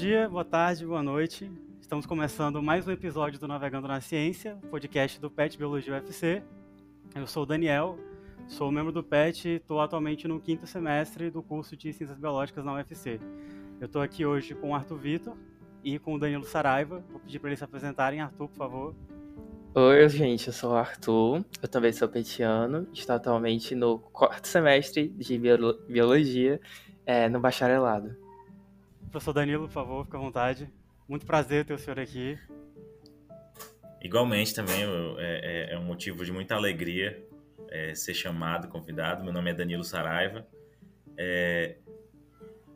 dia, boa tarde, boa noite. Estamos começando mais um episódio do Navegando na Ciência, podcast do PET Biologia UFC. Eu sou o Daniel, sou membro do PET e estou atualmente no quinto semestre do curso de Ciências Biológicas na UFC. Eu estou aqui hoje com o Arthur Vitor e com o Danilo Saraiva. Vou pedir para eles se apresentarem. Arthur, por favor. Oi, gente, eu sou o Arthur, eu também sou petiano, estou atualmente no quarto semestre de Biologia é, no bacharelado. Professor Danilo, por favor, fique à vontade. Muito prazer ter o senhor aqui. Igualmente também, é, é, é, um motivo de muita alegria é, ser chamado, convidado. Meu nome é Danilo Saraiva. É,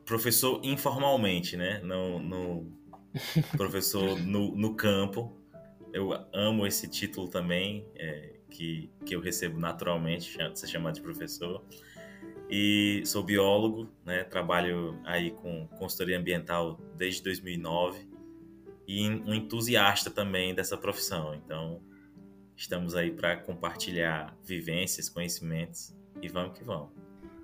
professor informalmente, né? No, no professor no, no, campo. Eu amo esse título também, é, que, que eu recebo naturalmente, ser chamado de professor e sou biólogo, né? Trabalho aí com consultoria ambiental desde 2009 e um entusiasta também dessa profissão. Então, estamos aí para compartilhar vivências, conhecimentos e vamos que vamos.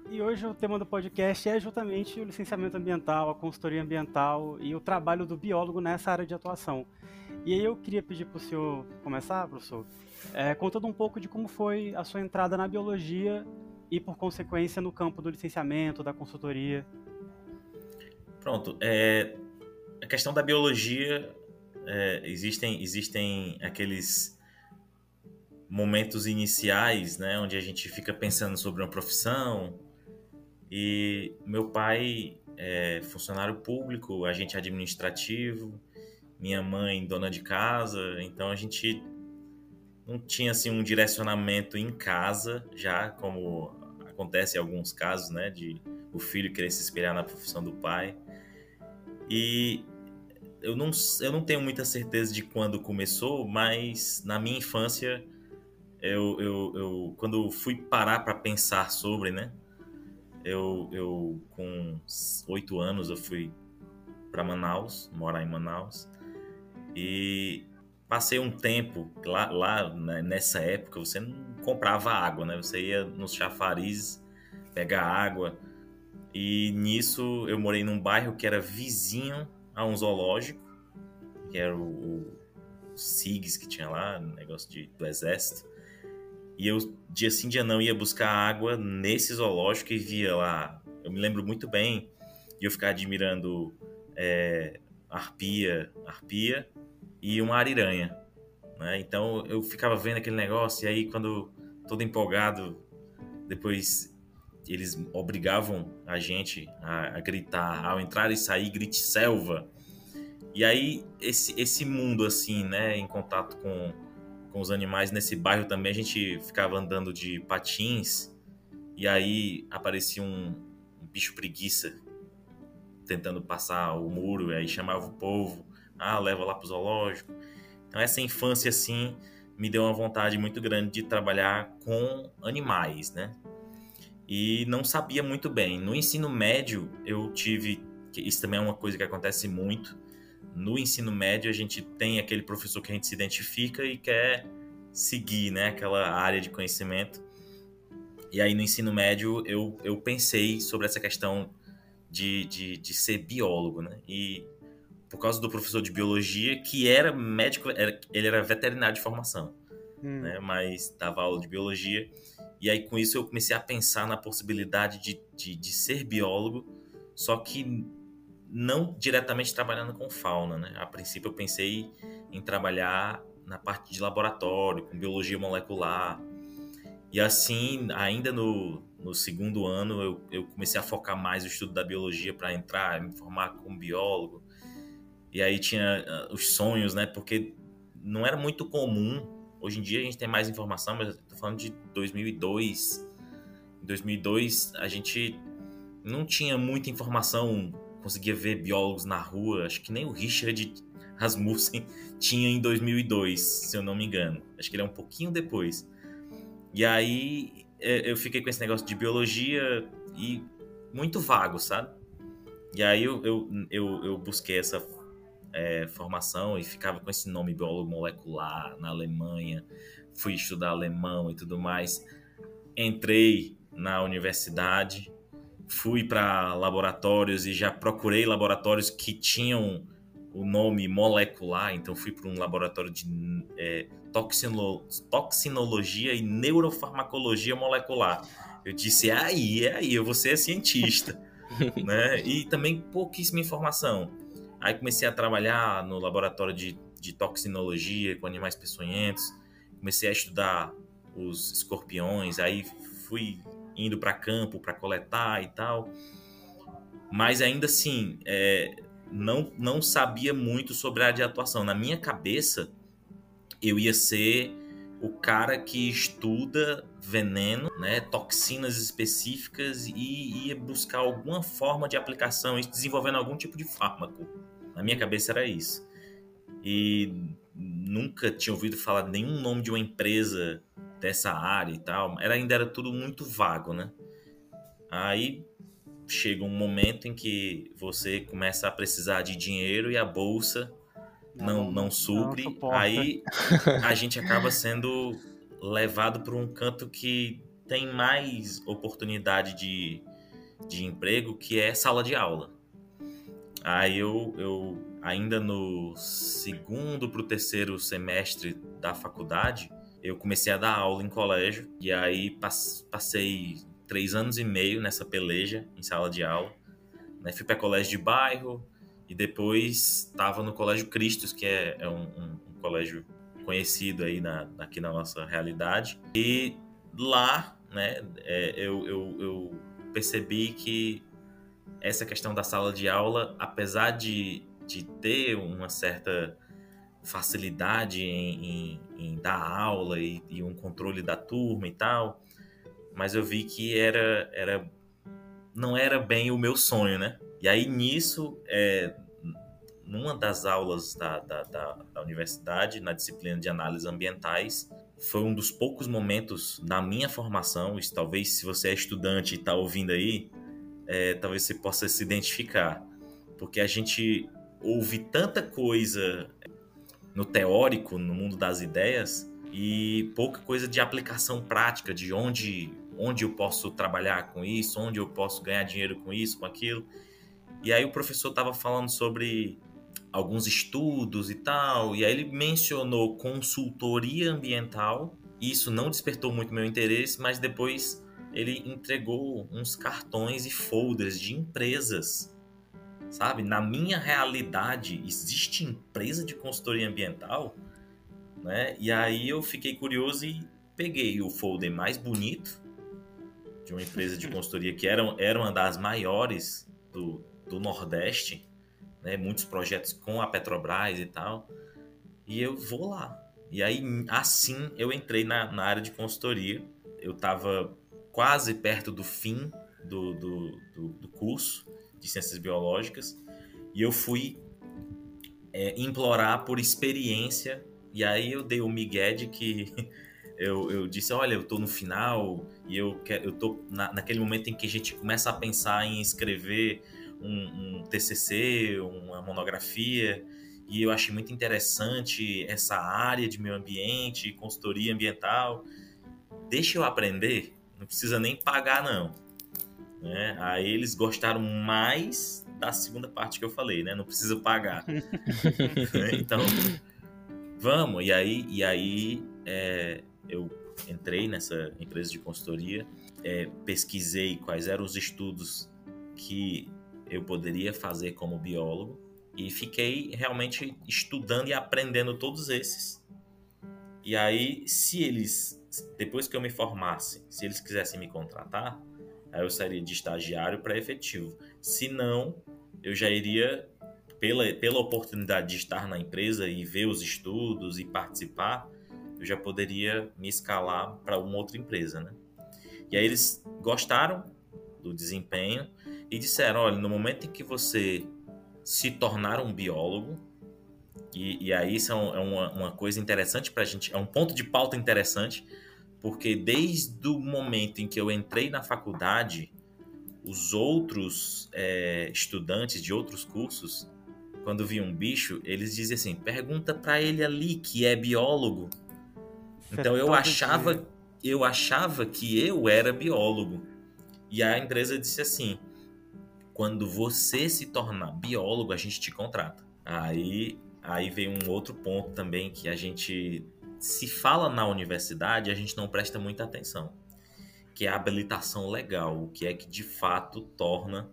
E hoje o tema do podcast é justamente o licenciamento ambiental, a consultoria ambiental e o trabalho do biólogo nessa área de atuação. E aí eu queria pedir para o senhor começar, professor, é, contando um pouco de como foi a sua entrada na biologia e, por consequência, no campo do licenciamento, da consultoria? Pronto. É, a questão da biologia, é, existem, existem aqueles momentos iniciais, né, onde a gente fica pensando sobre uma profissão. E meu pai é funcionário público, agente administrativo, minha mãe dona de casa, então a gente não tinha assim um direcionamento em casa já como acontece em alguns casos, né, de o filho querer se espelhar na profissão do pai. E eu não, eu não tenho muita certeza de quando começou, mas na minha infância, eu, eu, eu quando fui parar para pensar sobre, né, eu, eu com oito anos eu fui para Manaus, morar em Manaus, e passei um tempo lá, lá né, nessa época, você não comprava água, né? Você ia nos chafarizes pegar água. E nisso eu morei num bairro que era vizinho a um zoológico, que era o, o SIGS que tinha lá, negócio de, do exército. E eu, dia sim, dia não, ia buscar água nesse zoológico e via lá. Eu me lembro muito bem, e eu ficava admirando é, arpia, arpia e uma ariranha. Né? Então eu ficava vendo aquele negócio, e aí quando todo empolgado, depois eles obrigavam a gente a, a gritar ao entrar e sair, grite selva. E aí esse, esse mundo assim, né, em contato com, com os animais nesse bairro também, a gente ficava andando de patins e aí aparecia um, um bicho preguiça tentando passar o muro, e aí chamava o povo, ah, leva lá pro zoológico. Então essa infância assim me deu uma vontade muito grande de trabalhar com animais, né? E não sabia muito bem. No ensino médio eu tive, isso também é uma coisa que acontece muito. No ensino médio a gente tem aquele professor que a gente se identifica e quer seguir, né? Aquela área de conhecimento. E aí no ensino médio eu, eu pensei sobre essa questão de, de, de ser biólogo, né? E por causa do professor de biologia, que era médico, era, ele era veterinário de formação, hum. né? mas dava aula de biologia. E aí, com isso, eu comecei a pensar na possibilidade de, de, de ser biólogo, só que não diretamente trabalhando com fauna. Né? A princípio, eu pensei em trabalhar na parte de laboratório, com biologia molecular. E assim, ainda no, no segundo ano, eu, eu comecei a focar mais no estudo da biologia para entrar, me formar como biólogo e aí tinha uh, os sonhos, né? Porque não era muito comum. Hoje em dia a gente tem mais informação, mas eu tô falando de 2002. Em 2002 a gente não tinha muita informação, conseguia ver biólogos na rua. Acho que nem o Richard Rasmussen tinha em 2002, se eu não me engano. Acho que ele é um pouquinho depois. E aí é, eu fiquei com esse negócio de biologia e muito vago, sabe? E aí eu, eu, eu, eu busquei essa é, formação e ficava com esse nome biólogo molecular na Alemanha. Fui estudar alemão e tudo mais. Entrei na universidade, fui para laboratórios e já procurei laboratórios que tinham o nome molecular, então fui para um laboratório de é, toxino, toxinologia e neurofarmacologia molecular. Eu disse, é aí, é aí, eu vou ser cientista. né? E também pouquíssima informação. Aí comecei a trabalhar no laboratório de, de toxinologia com animais peçonhentos, comecei a estudar os escorpiões, aí fui indo para campo para coletar e tal. Mas ainda assim, é, não, não sabia muito sobre a área de atuação. Na minha cabeça, eu ia ser o cara que estuda veneno, né, toxinas específicas e ia buscar alguma forma de aplicação, desenvolvendo algum tipo de fármaco. Na minha cabeça era isso. E nunca tinha ouvido falar nenhum nome de uma empresa dessa área e tal. Era, ainda era tudo muito vago, né? Aí chega um momento em que você começa a precisar de dinheiro e a bolsa não, não, não supre. Não aí a gente acaba sendo levado para um canto que tem mais oportunidade de, de emprego, que é sala de aula. Aí eu, eu ainda no segundo para o terceiro semestre da faculdade, eu comecei a dar aula em colégio e aí passei três anos e meio nessa peleja em sala de aula. Né? Fui para colégio de bairro e depois estava no Colégio Cristos, que é, é um, um, um, colégio conhecido aí na, aqui na nossa realidade. E lá, né, é, eu, eu, eu percebi que essa questão da sala de aula, apesar de, de ter uma certa facilidade em, em, em dar aula e, e, um controle da turma e tal, mas eu vi que era, era não era bem o meu sonho, né? E aí nisso, é, numa das aulas da, da, da, da universidade, na disciplina de análises ambientais, foi um dos poucos momentos na minha formação, isso talvez se você é estudante e está ouvindo aí, é, talvez você possa se identificar, porque a gente ouve tanta coisa no teórico, no mundo das ideias, e pouca coisa de aplicação prática, de onde, onde eu posso trabalhar com isso, onde eu posso ganhar dinheiro com isso, com aquilo. E aí o professor estava falando sobre alguns estudos e tal, e aí ele mencionou consultoria ambiental. Isso não despertou muito meu interesse, mas depois ele entregou uns cartões e folders de empresas. Sabe? Na minha realidade, existe empresa de consultoria ambiental? Né? E aí eu fiquei curioso e peguei o folder mais bonito de uma empresa de consultoria que era, era uma das maiores do, do Nordeste, né? muitos projetos com a Petrobras e tal. E eu vou lá. E aí, assim, eu entrei na, na área de consultoria. Eu estava quase perto do fim do, do, do, do, curso de Ciências Biológicas. E eu fui é, implorar por experiência e aí eu dei o migué de que eu, eu disse, olha, eu tô no final e eu, quero, eu tô na, naquele momento em que a gente começa a pensar em escrever um, um TCC, uma monografia, e eu achei muito interessante essa área de meio ambiente, consultoria ambiental. Deixa eu aprender, não precisa nem pagar não. Né? Aí eles gostaram mais da segunda parte que eu falei, né? Não precisa pagar. então, vamos. E aí, e aí é, eu entrei nessa empresa de consultoria, é, pesquisei quais eram os estudos que eu poderia fazer como biólogo e fiquei realmente estudando e aprendendo todos esses. E aí, se eles, depois que eu me formasse, se eles quisessem me contratar, aí eu sairia de estagiário para efetivo. Se não, eu já iria pela, pela oportunidade de estar na empresa e ver os estudos e participar, eu já poderia me escalar para uma outra empresa, né? E aí eles gostaram do desempenho e disseram, olha, no momento em que você se tornar um biólogo, e, e aí isso é, é uma, uma coisa interessante para a gente, é um ponto de pauta interessante, porque desde o momento em que eu entrei na faculdade, os outros é, estudantes de outros cursos quando via um bicho, eles diziam assim: pergunta para ele ali que é biólogo. Então eu achava, eu achava que eu era biólogo. E a empresa disse assim: quando você se tornar biólogo, a gente te contrata. Aí, aí vem um outro ponto também que a gente se fala na universidade, a gente não presta muita atenção, que é a habilitação legal, o que é que de fato torna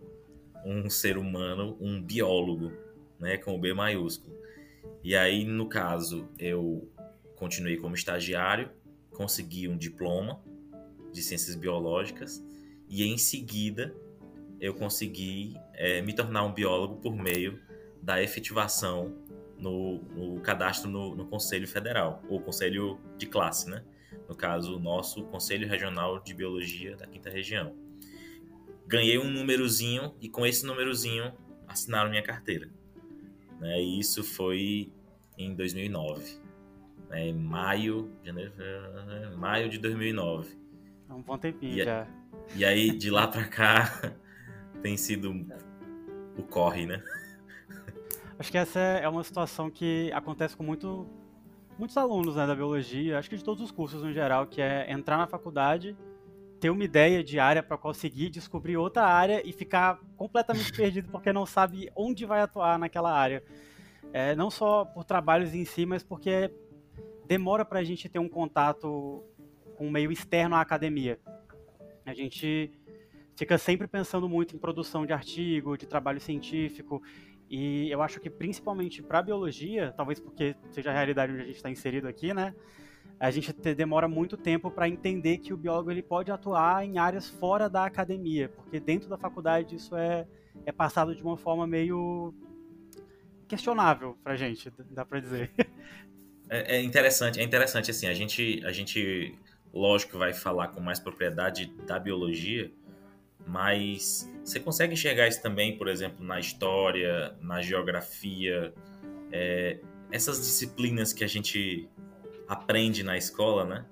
um ser humano um biólogo, né, com o B maiúsculo. E aí, no caso, eu continuei como estagiário, consegui um diploma de ciências biológicas e em seguida eu consegui é, me tornar um biólogo por meio da efetivação no, no cadastro no, no, Conselho Federal, ou Conselho de Classe, né? No caso, o nosso Conselho Regional de Biologia da Quinta Região. Ganhei um númerozinho e com esse númerozinho assinaram minha carteira. Né? E isso foi em 2009. Né? Maio, janeiro, maio de 2009. É um bom tempinho e, já. E aí, de lá pra cá, tem sido o corre, né? Acho que essa é uma situação que acontece com muito, muitos alunos né, da biologia, acho que de todos os cursos no geral, que é entrar na faculdade, ter uma ideia de área para conseguir descobrir outra área e ficar completamente perdido porque não sabe onde vai atuar naquela área. É, não só por trabalhos em si, mas porque demora para a gente ter um contato com o meio externo à academia. A gente fica sempre pensando muito em produção de artigo, de trabalho científico, e eu acho que principalmente para biologia, talvez porque seja a realidade onde a gente está inserido aqui, né? A gente demora muito tempo para entender que o biólogo ele pode atuar em áreas fora da academia, porque dentro da faculdade isso é, é passado de uma forma meio questionável para gente, dá para dizer. É, é, interessante, é interessante assim, a gente, a gente, lógico, vai falar com mais propriedade da biologia, mas você consegue enxergar isso também, por exemplo, na história, na geografia, é, essas disciplinas que a gente aprende na escola, né?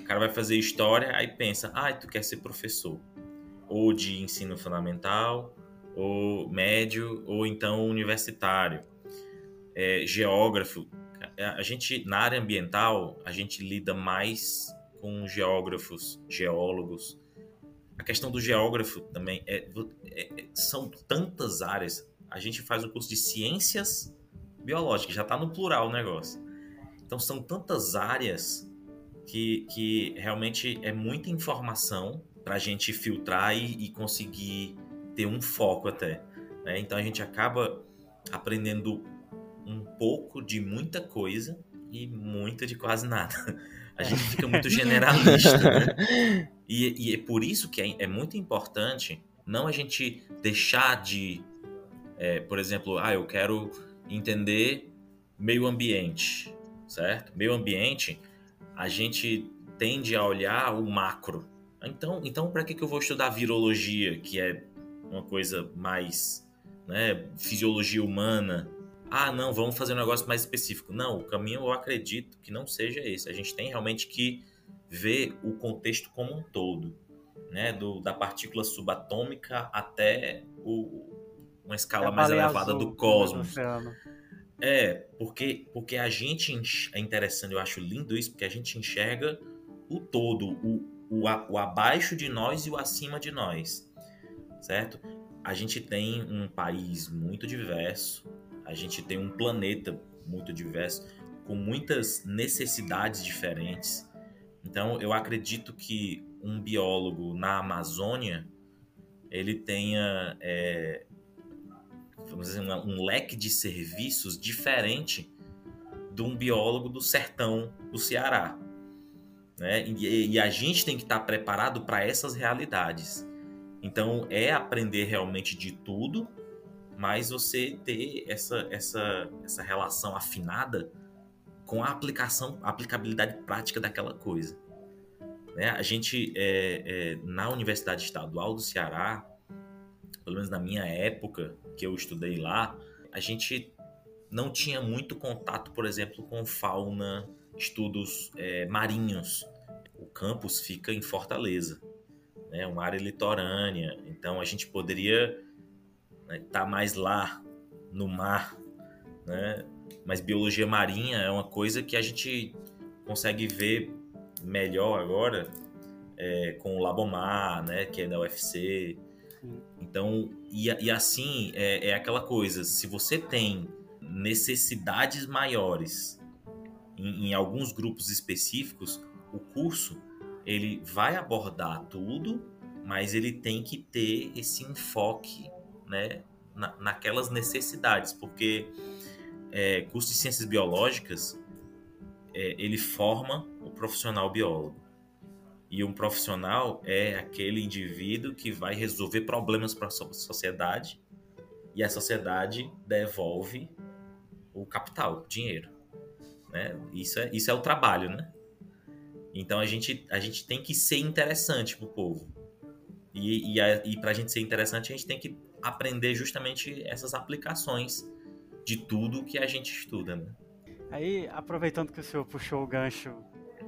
O cara vai fazer história, aí pensa, ah, tu quer ser professor, ou de ensino fundamental, ou médio, ou então universitário, é, geógrafo. A gente na área ambiental a gente lida mais com geógrafos, geólogos, a questão do geógrafo também é, é, é, são tantas áreas. A gente faz um curso de ciências biológicas, já está no plural o negócio. Então são tantas áreas que, que realmente é muita informação para a gente filtrar e, e, conseguir ter um foco até. Né? Então a gente acaba aprendendo um pouco de muita coisa e muito de quase nada. A gente fica muito generalista, né? E, e é por isso que é, é, muito importante não a gente deixar de, é, por exemplo, ah, eu quero entender meio ambiente, certo? Meio ambiente, a gente tende a olhar o macro. Então, então para que, que eu vou estudar virologia, que é uma coisa mais, né, fisiologia humana? Ah, não, vamos fazer um negócio mais específico. Não, o caminho eu acredito que não seja esse. A gente tem realmente que ver o contexto como um todo, né? Do, da partícula subatômica até o, uma escala mais elevada azul, do cosmos. É, porque, porque a gente é interessante, eu acho lindo isso, porque a gente enxerga o todo, o, o, o abaixo de nós e o acima de nós, certo? A gente tem um país muito diverso, a gente tem um planeta muito diverso, com muitas necessidades diferentes. Então, eu acredito que um biólogo na Amazônia ele tenha é, vamos dizer, um leque de serviços diferente de um biólogo do sertão do Ceará. Né? E, e a gente tem que estar preparado para essas realidades. Então, é aprender realmente de tudo, mas você ter essa, essa, essa relação afinada com a aplicação, a aplicabilidade prática daquela coisa. Né? A gente, é, é, na Universidade Estadual do Ceará, pelo menos na minha época que eu estudei lá, a gente não tinha muito contato, por exemplo, com fauna, estudos é, marinhos. O campus fica em Fortaleza, né? uma área litorânea, então a gente poderia estar né, tá mais lá no mar, né? Mas biologia marinha é uma coisa que a gente consegue ver melhor agora é, com o Labomar, né, que é da UFC. Então, e, e assim, é, é, aquela coisa, se você tem necessidades maiores em, em alguns grupos específicos, o curso ele vai abordar tudo, mas ele tem que ter esse enfoque né, na, naquelas necessidades, porque é, curso de ciências biológicas é, ele forma o profissional biólogo. E um profissional é aquele indivíduo que vai resolver problemas para a sociedade e a sociedade devolve o capital, o dinheiro. Né? Isso, é, isso é o trabalho, né? Então a gente, a gente tem que ser interessante para o povo. E, e, e para a gente ser interessante, a gente tem que aprender justamente essas aplicações de tudo que a gente estuda. Né? Aí, aproveitando que o senhor puxou o gancho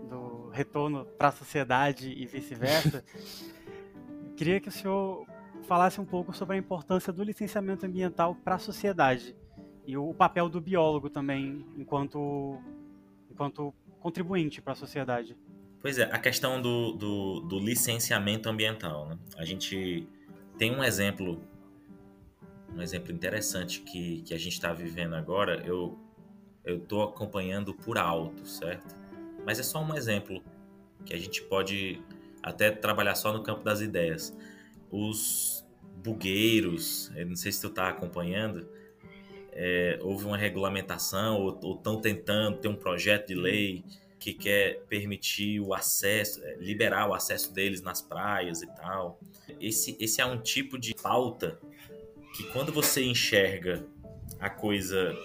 do retorno para a sociedade e vice-versa, queria que o senhor falasse um pouco sobre a importância do licenciamento ambiental para a sociedade e o papel do biólogo também enquanto, enquanto contribuinte para a sociedade. Pois é, a questão do, do, do licenciamento ambiental. Né? A gente tem um exemplo, um exemplo interessante que, que a gente está vivendo agora. Eu eu estou acompanhando por alto, certo? Mas é só um exemplo que a gente pode até trabalhar só no campo das ideias. Os bugueiros, não sei se tu está acompanhando, é, houve uma regulamentação ou estão tentando ter um projeto de lei que quer permitir o acesso, é, liberar o acesso deles nas praias e tal. Esse, esse é um tipo de pauta que quando você enxerga a coisa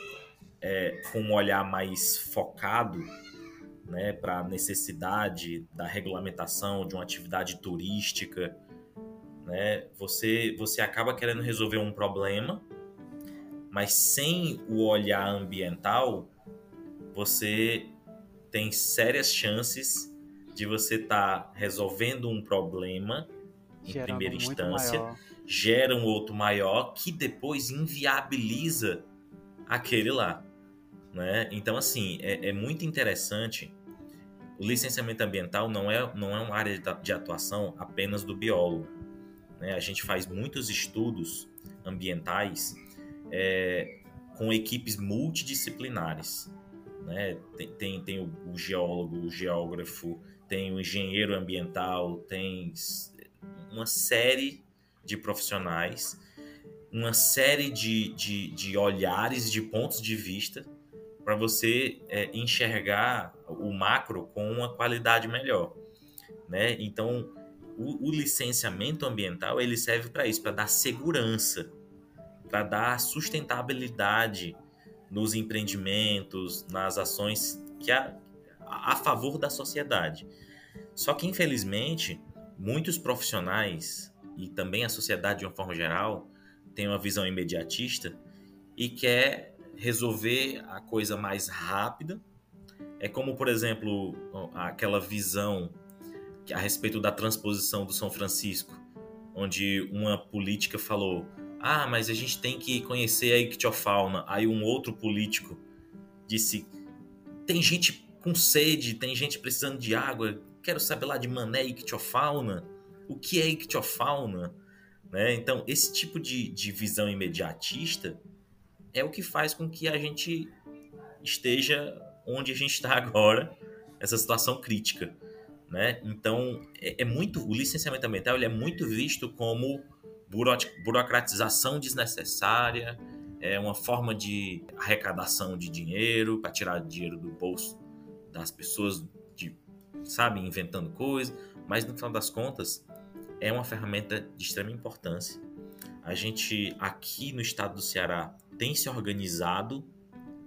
é, com um olhar mais focado né, para a necessidade da regulamentação de uma atividade turística, né, você, você acaba querendo resolver um problema, mas sem o olhar ambiental, você tem sérias chances de você estar tá resolvendo um problema em Gerando primeira instância, maior. Gera um outro maior que depois inviabiliza aquele lá. Né? Então, assim, é, é, muito interessante. O licenciamento ambiental não é, não é uma área de atuação apenas do biólogo. Né? A gente faz muitos estudos ambientais é, com equipes multidisciplinares. Né? Tem, tem, tem o, o, geólogo, o geógrafo, tem o engenheiro ambiental, tem uma série de profissionais, uma série de, de, de olhares, de pontos de vista para você é, enxergar o macro com uma qualidade melhor, né? Então, o, o licenciamento ambiental ele serve para isso, para dar segurança, para dar sustentabilidade nos empreendimentos, nas ações que a, a favor da sociedade. Só que infelizmente muitos profissionais e também a sociedade de uma forma geral tem uma visão imediatista e quer resolver a coisa mais rápida. É como, por exemplo, aquela visão a respeito da transposição do São Francisco, onde uma política falou: "Ah, mas a gente tem que conhecer a ictiofauna". Aí um outro político disse: "Tem gente com sede, tem gente precisando de água, quero saber lá de mané ictiofauna. O que é ictiofauna?" Né? Então, esse tipo de, de visão imediatista é o que faz com que a gente esteja onde a gente está agora, essa situação crítica. Né? Então, é, é, muito o licenciamento ambiental ele é muito visto como burocratização desnecessária, é uma forma de arrecadação de dinheiro para tirar dinheiro do bolso das pessoas, de, sabe, inventando coisas. Mas no final das contas, é uma ferramenta de extrema importância. A gente aqui no estado do Ceará tem se organizado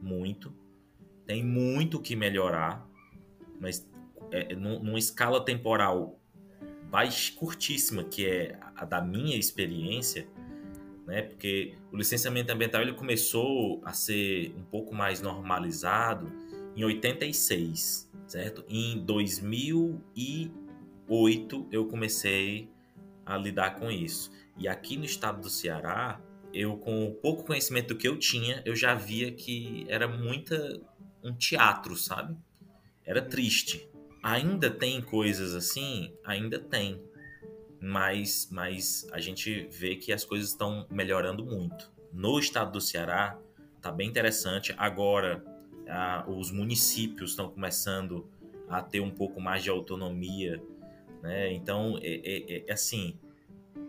muito, tem muito que melhorar, mas é, numa escala temporal baixa, curtíssima, que é a da minha experiência, né? Porque o licenciamento ambiental ele começou a ser um pouco mais normalizado em 86, certo? Em 2008 eu comecei a lidar com isso. E aqui no estado do Ceará, eu com o pouco conhecimento que eu tinha, eu já via que era muita um teatro, sabe? Era triste. Ainda tem coisas assim? Ainda tem. Mas, mas a gente vê que as coisas estão melhorando muito. No estado do Ceará, tá bem interessante. Agora, a, os municípios estão começando a ter um pouco mais de autonomia. Né? Então, é, é, é assim: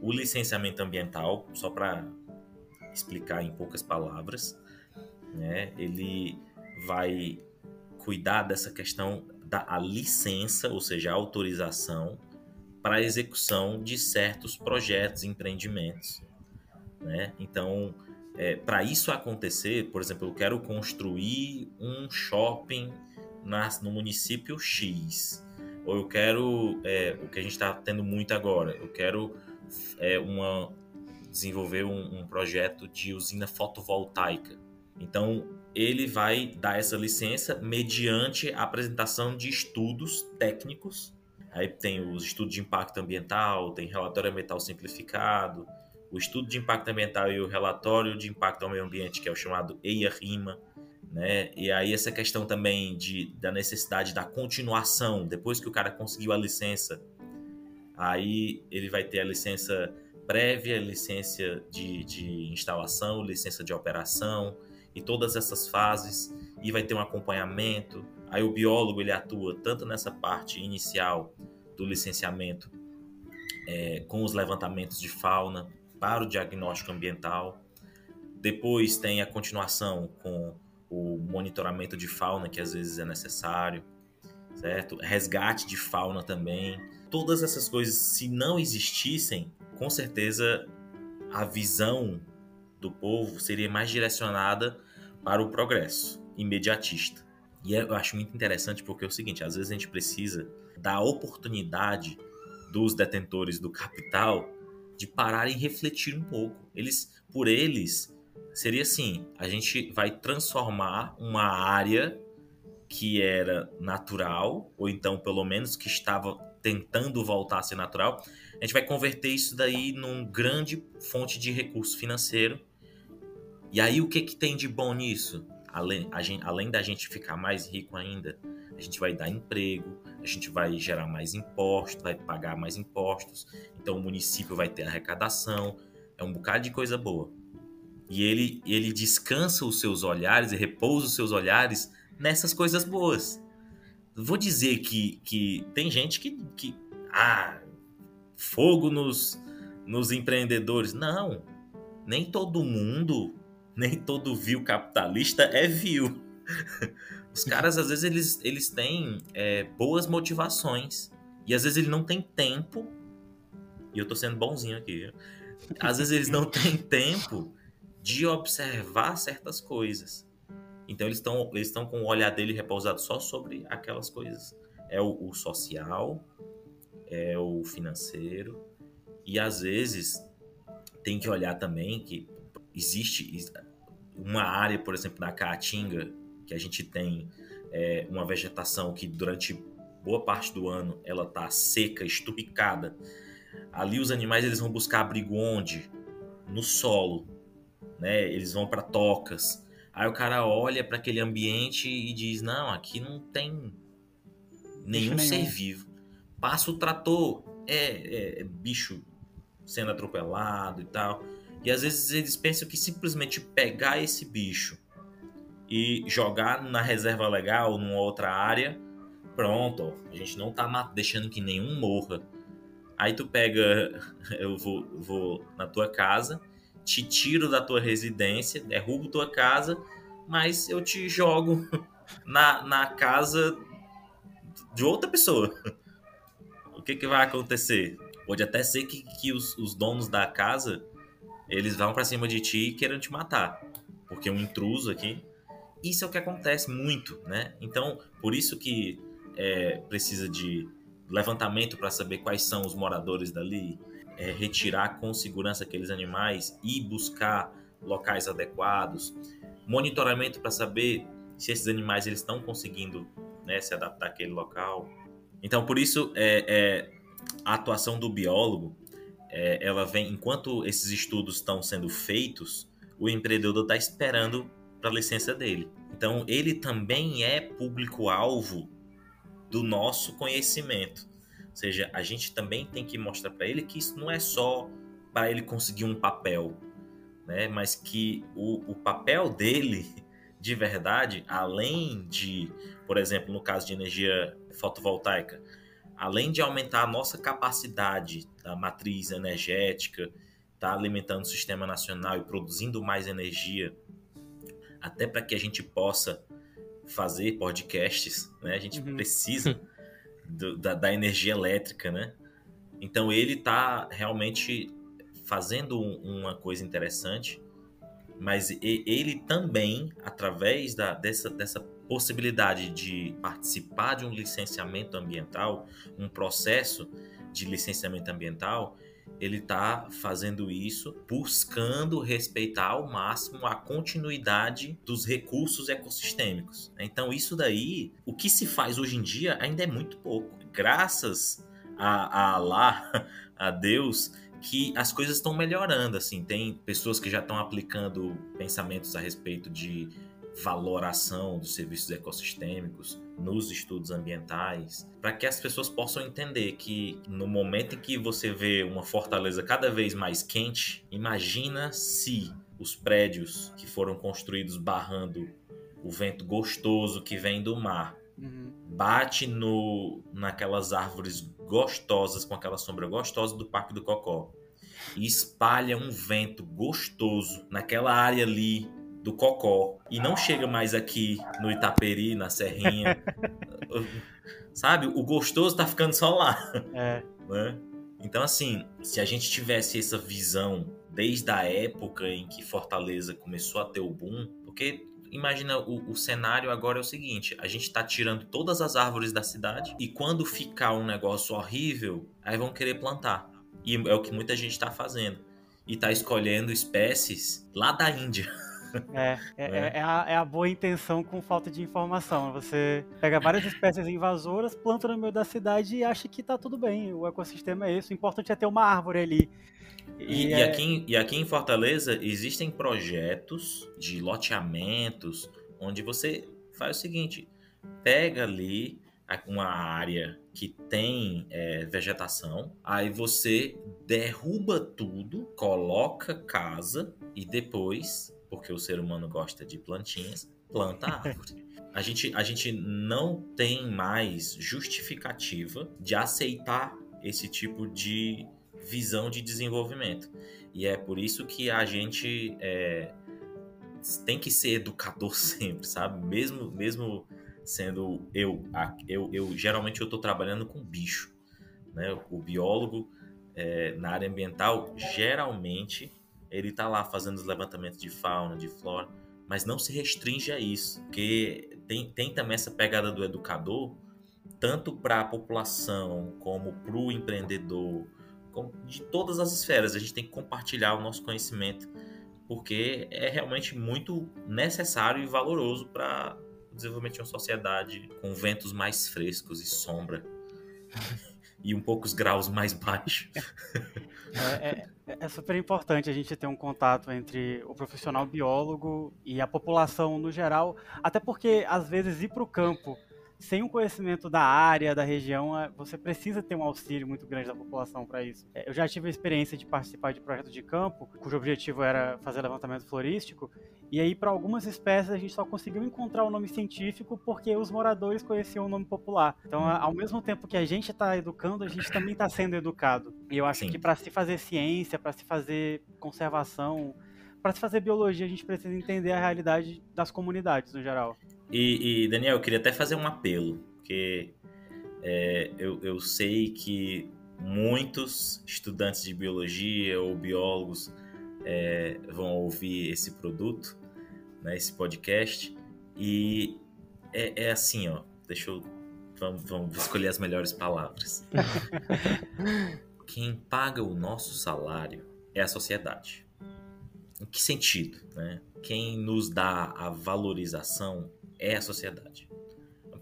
o licenciamento ambiental, só para explicar em poucas palavras, né? ele vai cuidar dessa questão da licença, ou seja, a autorização para a execução de certos projetos, empreendimentos. Né? Então, é, para isso acontecer, por exemplo, eu quero construir um shopping na, no município X, ou eu quero, é, o que a gente está tendo muito agora, eu quero é, uma, desenvolver um, um projeto de usina fotovoltaica. Então, ele vai dar essa licença mediante a apresentação de estudos técnicos. Aí tem os estudos de impacto ambiental, tem relatório ambiental simplificado, o estudo de impacto ambiental e o relatório de impacto ao meio ambiente, que é o chamado EIA-RIMA. Né? E aí essa questão também de, da necessidade da continuação, depois que o cara conseguiu a licença, aí ele vai ter a licença prévia, licença de, de instalação, licença de operação, e todas essas fases e vai ter um acompanhamento. Aí o biólogo ele atua tanto nessa parte inicial do licenciamento é, com os levantamentos de fauna para o diagnóstico ambiental. Depois tem a continuação com o monitoramento de fauna que às vezes é necessário, certo? Resgate de fauna também. Todas essas coisas, se não existissem, com certeza a visão do povo seria mais direcionada para o progresso imediatista. E eu acho muito interessante porque é o seguinte: às vezes a gente precisa dar oportunidade dos detentores do capital de parar e refletir um pouco. Eles, por eles, seria assim: a gente vai transformar uma área que era natural, ou então pelo menos que estava tentando voltar a ser natural, a gente vai converter isso daí num grande fonte de recurso financeiro e aí o que, que tem de bom nisso? Além, gente, além da gente ficar mais rico ainda, a gente vai dar emprego, a gente vai gerar mais impostos, vai pagar mais impostos, então o município vai ter arrecadação, é um bocado de coisa boa. E ele, ele descansa os seus olhares e repousa os seus olhares nessas coisas boas. Vou dizer que, que tem gente que, que. Ah, fogo nos, nos empreendedores. Não, nem todo mundo nem todo vil capitalista é vil. Os caras, às vezes, eles, eles têm é, boas motivações. E às vezes ele não tem tempo. E eu tô sendo bonzinho aqui. Às vezes eles não têm tempo de observar certas coisas. Então eles estão eles estão com o olhar dele repousado só sobre aquelas coisas. É o, o social, é o financeiro. E às vezes tem que olhar também que existe uma área, por exemplo, na Caatinga, que a gente tem é, uma vegetação que durante boa parte do ano ela tá seca, esturricada. Ali os animais eles vão buscar abrigo onde? No solo, né? Eles vão para tocas. Aí o cara olha para aquele ambiente e diz: "Não, aqui não tem nenhum, ser vivo". Passa o trator, é, é, é bicho sendo atropelado e tal. E às vezes eles pensam que simplesmente pegar esse bicho e jogar na reserva legal, numa outra área, pronto, a gente não tá deixando que nenhum morra. Aí tu pega, eu vou, vou na tua casa, te tiro da tua residência, derrubo tua casa, mas eu te jogo na, na casa de outra pessoa. O que, que vai acontecer? Pode até ser que, que os, os donos da casa eles vão para cima de ti e querem te matar. Porque um intruso aqui. Isso é o que acontece muito, né? Então, por isso que é, precisa de levantamento para saber quais são os moradores dali, é, retirar com segurança aqueles animais e buscar locais adequados, monitoramento para saber se esses animais eles estão conseguindo né, se adaptar àquele local. Então, por isso, é, é, a atuação do biólogo é, ela vem, enquanto esses estudos estão sendo feitos, o empreendedor está esperando para a licença dele. Então, ele também é público-alvo do nosso conhecimento. Ou seja, a gente também tem que mostrar para ele que isso não é só para ele conseguir um papel, né? mas que o, o papel dele, de verdade, além de, por exemplo, no caso de energia fotovoltaica, além de aumentar a nossa capacidade da matriz energética, tá alimentando o sistema nacional e produzindo mais energia, até para que a gente possa fazer podcasts, né? A gente uhum. precisa do, da, da, energia elétrica, né? Então ele está realmente fazendo uma coisa interessante, mas ele também, através da, dessa, dessa possibilidade de participar de um licenciamento ambiental, um processo de licenciamento ambiental, ele está fazendo isso buscando respeitar ao máximo a continuidade dos recursos ecossistêmicos. Então, isso daí, o que se faz hoje em dia ainda é muito pouco. Graças a, a Allah, a Deus, que as coisas estão melhorando. Assim, tem pessoas que já estão aplicando pensamentos a respeito de valoração dos serviços ecossistêmicos, nos estudos ambientais, para que as pessoas possam entender que no momento em que você vê uma fortaleza cada vez mais quente, imagina se os prédios que foram construídos barrando o vento gostoso que vem do mar uhum. bate no naquelas árvores gostosas com aquela sombra gostosa do Parque do Cocó e espalha um vento gostoso naquela área ali do Cocó e não chega mais aqui no Itaperi, na Serrinha. Sabe? O gostoso tá ficando só lá. É. Né? Então, assim, se a gente tivesse essa visão desde a época em que Fortaleza começou a ter o boom, porque imagina o, o, cenário agora é o seguinte: a gente tá tirando todas as árvores da cidade e quando ficar um negócio horrível, aí vão querer plantar. E é o que muita gente tá fazendo. E tá escolhendo espécies lá da Índia. É, é, é. é, a, é a boa intenção com falta de informação. Você pega várias espécies invasoras, planta no meio da cidade e acha que tá tudo bem, o ecossistema é isso. O importante é ter uma árvore ali. E, e, é... aqui, em, e aqui em Fortaleza existem projetos de loteamentos onde você faz o seguinte: pega ali uma área que tem é, vegetação, aí você derruba tudo, coloca casa e depois porque o ser humano gosta de plantinhas, planta árvore. A gente, a gente não tem mais justificativa de aceitar esse tipo de visão de desenvolvimento. E é por isso que a gente é, tem que ser educador sempre, sabe? Mesmo, mesmo sendo eu, eu, eu geralmente eu estou trabalhando com bicho, né? O biólogo é, na área ambiental geralmente ele está lá fazendo os levantamentos de fauna, de flora, mas não se restringe a isso, porque tem, tem também essa pegada do educador, tanto para a população como para o empreendedor, de todas as esferas. A gente tem que compartilhar o nosso conhecimento, porque é realmente muito necessário e valoroso para o desenvolvimento de uma sociedade com ventos mais frescos e sombra. e um poucos graus mais baixos. É, é, é, super importante a gente ter um contato entre o profissional biólogo e a população no geral, até porque às vezes ir para o campo sem um conhecimento da área, da região, é, você precisa ter um auxílio muito grande da população para isso. É, eu já tive a experiência de participar de projetos de campo, cujo objetivo era fazer levantamento florístico, e aí para algumas espécies a gente só conseguiu encontrar o nome científico porque os moradores conheciam o nome popular. Então, ao mesmo tempo que a gente está educando, a gente também está sendo educado. E eu acho Sim. que para se fazer ciência, para se fazer conservação, para se fazer biologia, a gente precisa entender a realidade das comunidades no geral. E, e, Daniel, eu queria até fazer um apelo, porque é, eu, eu sei que muitos estudantes de biologia ou biólogos é, vão ouvir esse produto, né, esse podcast, e é, é assim, ó, deixa eu. Vamos, vamos escolher as melhores palavras. Quem paga o nosso salário é a sociedade. Em que sentido? Né? Quem nos dá a valorização é a sociedade.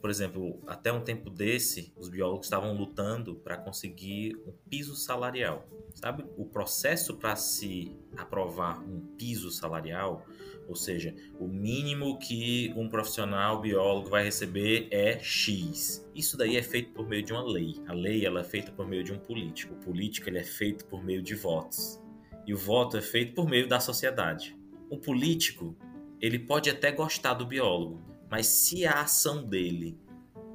Por exemplo, até um tempo desse, os biólogos estavam lutando para conseguir um piso salarial. Sabe o processo para se aprovar um piso salarial? Ou seja, o mínimo que um profissional biólogo vai receber é X. Isso daí é feito por meio de uma lei. A lei ela é feita por meio de um político. O político ele é feito por meio de votos. E o voto é feito por meio da sociedade. O político, ele pode até gostar do biólogo, mas se a ação dele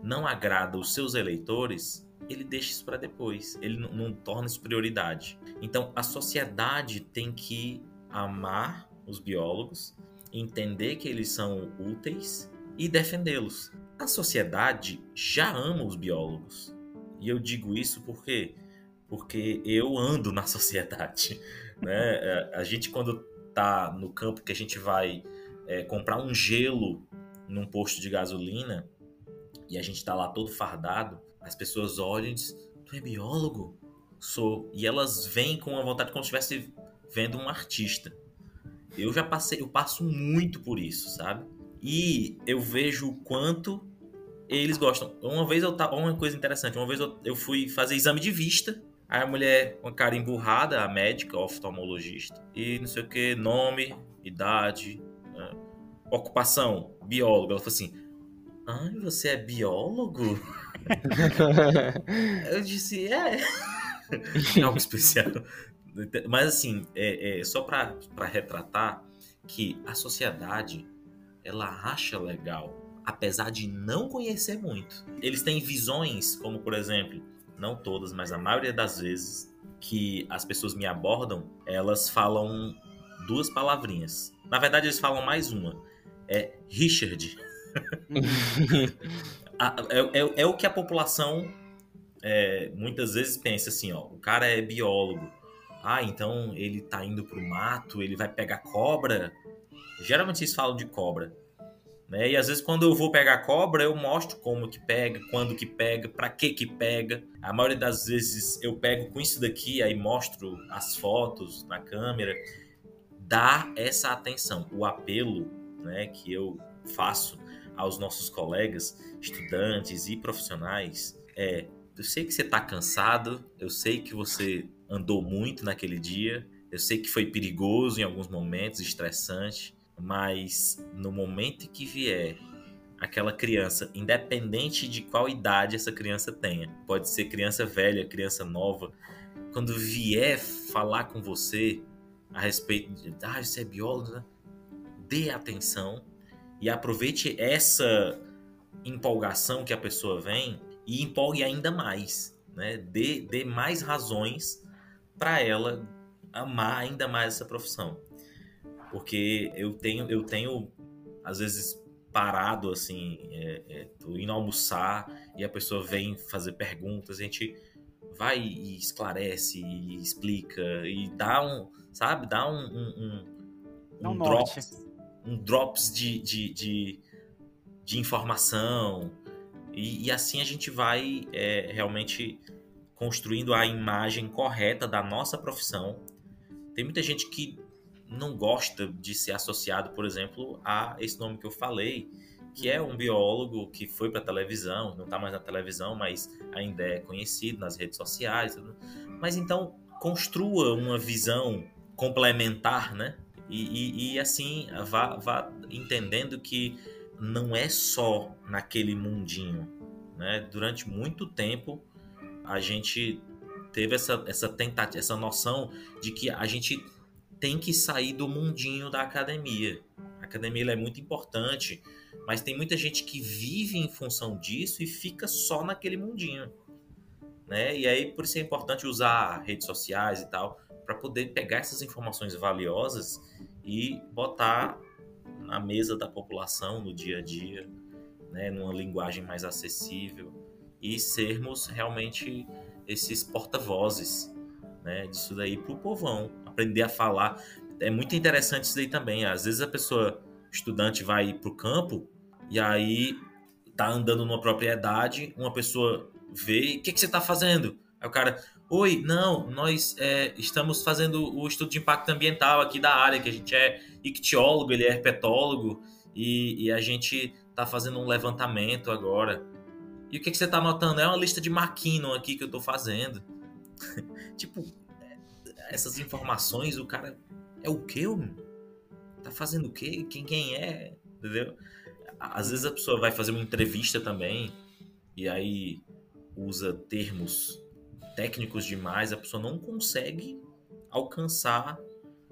não agrada os seus eleitores, ele deixa isso para depois. Ele não, não torna isso prioridade. Então, a sociedade tem que amar os biólogos, entender que eles são úteis e defendê-los. A sociedade já ama os biólogos. E eu digo isso porque porque eu ando na sociedade, né? É, a gente quando tá no campo que a gente vai é, comprar um gelo num posto de gasolina e a gente tá lá todo fardado, as pessoas olham e dizem: Tu é biólogo? Sou. E elas vêm com uma vontade como se estivesse vendo um artista. Eu já passei, eu passo muito por isso, sabe? E eu vejo o quanto eles gostam. Uma vez eu tava. Uma coisa interessante, uma vez eu, eu fui fazer exame de vista. Aí a mulher, uma cara emburrada, a médica, oftalmologista, e não sei o que, nome, idade? Ocupação, biólogo. Ela falou assim: Ai, você é biólogo? eu disse, é. é algo especial. Mas assim, é, é só para retratar que a sociedade ela acha legal, apesar de não conhecer muito. Eles têm visões, como por exemplo, não todas, mas a maioria das vezes que as pessoas me abordam, elas falam duas palavrinhas. Na verdade, eles falam mais uma. É Richard. é, é, é, o que a população é, muitas vezes pensa assim, ó, o cara é biólogo. Ah, então ele tá indo pro mato, ele vai pegar cobra. Geralmente eles falam de cobra. Né? E às vezes quando eu vou pegar cobra, eu mostro como que pega, quando que pega, para que que pega. A maioria das vezes eu pego com isso daqui, aí mostro as fotos na câmera. Dá essa atenção, o apelo né, que eu faço aos nossos colegas, estudantes e profissionais é: eu sei que você está cansado, eu sei que você andou muito naquele dia, eu sei que foi perigoso em alguns momentos, estressante, mas no momento que vier aquela criança, independente de qual idade essa criança tenha, pode ser criança velha, criança nova, quando vier falar com você a respeito de, ah, você é biólogo, né? Dê atenção e aproveite essa empolgação que a pessoa vem e empolgue ainda mais, né? Dê, dê mais razões para ela amar ainda mais essa profissão. Porque eu tenho, eu tenho às vezes parado assim, é, é, tô indo almoçar e a pessoa vem fazer perguntas, a gente vai e esclarece e explica e dá um, sabe, dá um, um, um, um drop, um drops de, de, de, de informação. E, e, assim a gente vai é, realmente construindo a imagem correta da nossa profissão. Tem muita gente que não gosta de ser associado, por exemplo, a esse nome que eu falei, que é um biólogo que foi para televisão, não está mais na televisão, mas ainda é conhecido nas redes sociais. Mas então construa uma visão complementar, né? E, e, e assim, vá, vá entendendo que não é só naquele mundinho. Né? Durante muito tempo, a gente teve essa, essa tentativa, essa noção de que a gente tem que sair do mundinho da academia. A academia é muito importante, mas tem muita gente que vive em função disso e fica só naquele mundinho. Né? E aí, por isso é importante usar redes sociais e tal, para poder pegar essas informações valiosas e botar na mesa da população no dia a dia, né, numa linguagem mais acessível e sermos realmente esses porta-vozes né, disso daí para o povão, aprender a falar. É muito interessante isso daí também. Às vezes a pessoa, estudante, vai para o campo e aí tá andando numa propriedade, uma pessoa vê, o que, que você está fazendo? Aí o cara, Oi, não, nós é, estamos fazendo o estudo de impacto ambiental aqui da área, que a gente é ictiólogo, ele é herpetólogo, e, e a gente tá fazendo um levantamento agora. E o que, que você tá anotando? É uma lista de McKinnon aqui que eu tô fazendo. tipo, essas informações, o cara. É o quê? Tá fazendo o quê? Quem, quem é? Entendeu? Às vezes a pessoa vai fazer uma entrevista também e aí usa termos técnicos demais, a pessoa não consegue alcançar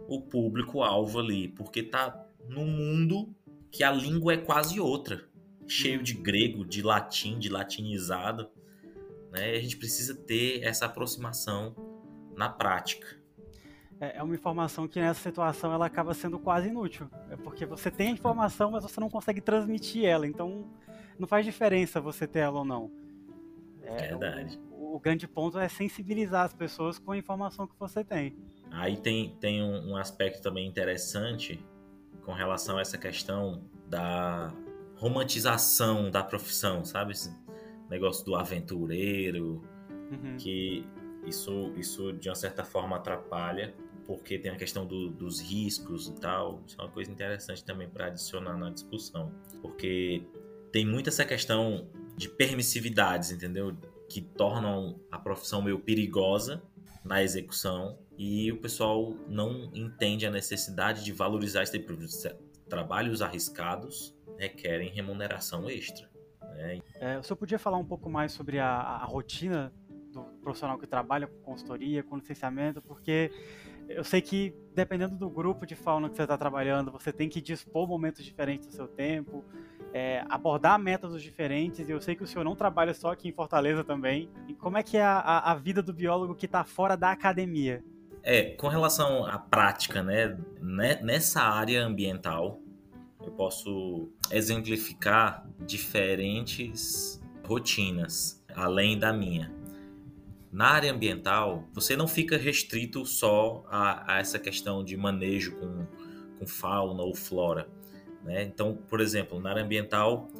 o público-alvo ali, porque tá num mundo que a língua é quase outra, cheio de grego, de latim, de latinizado. Né? a gente precisa ter essa aproximação na prática. É, é uma informação que nessa situação ela acaba sendo quase inútil. É porque você tem a informação, mas você não consegue transmitir ela. Então não faz diferença você ter ela ou não. É, Verdade. O, grande ponto é sensibilizar as pessoas com a informação que você tem. Aí tem, tem um, um aspecto também interessante com relação a essa questão da romantização da profissão, sabe? Esse negócio do aventureiro, uhum. que isso, isso de uma certa forma atrapalha, porque tem a questão do, dos riscos e tal. Isso é uma coisa interessante também para adicionar na discussão, porque tem muito essa questão de permissividades, entendeu? Que tornam a profissão meio perigosa na execução e o pessoal não entende a necessidade de valorizar esse tipo de trabalhos arriscados requerem remuneração extra. Né? É, o senhor podia falar um pouco mais sobre a, a rotina do profissional que trabalha com consultoria, com licenciamento, porque eu sei que dependendo do grupo de fauna que você está trabalhando, você tem que dispor momentos diferentes do seu tempo, é, abordar métodos diferentes. E eu sei que o senhor não trabalha só aqui em Fortaleza também. E como é que é a, a, vida do biólogo que está fora da academia? É, com relação à prática, né, né, nessa área ambiental, eu posso exemplificar diferentes rotinas, além da minha. Na área ambiental, você não fica restrito só a, a essa questão de manejo com, com fauna ou flora. Né? Então, por exemplo, na área ambiental,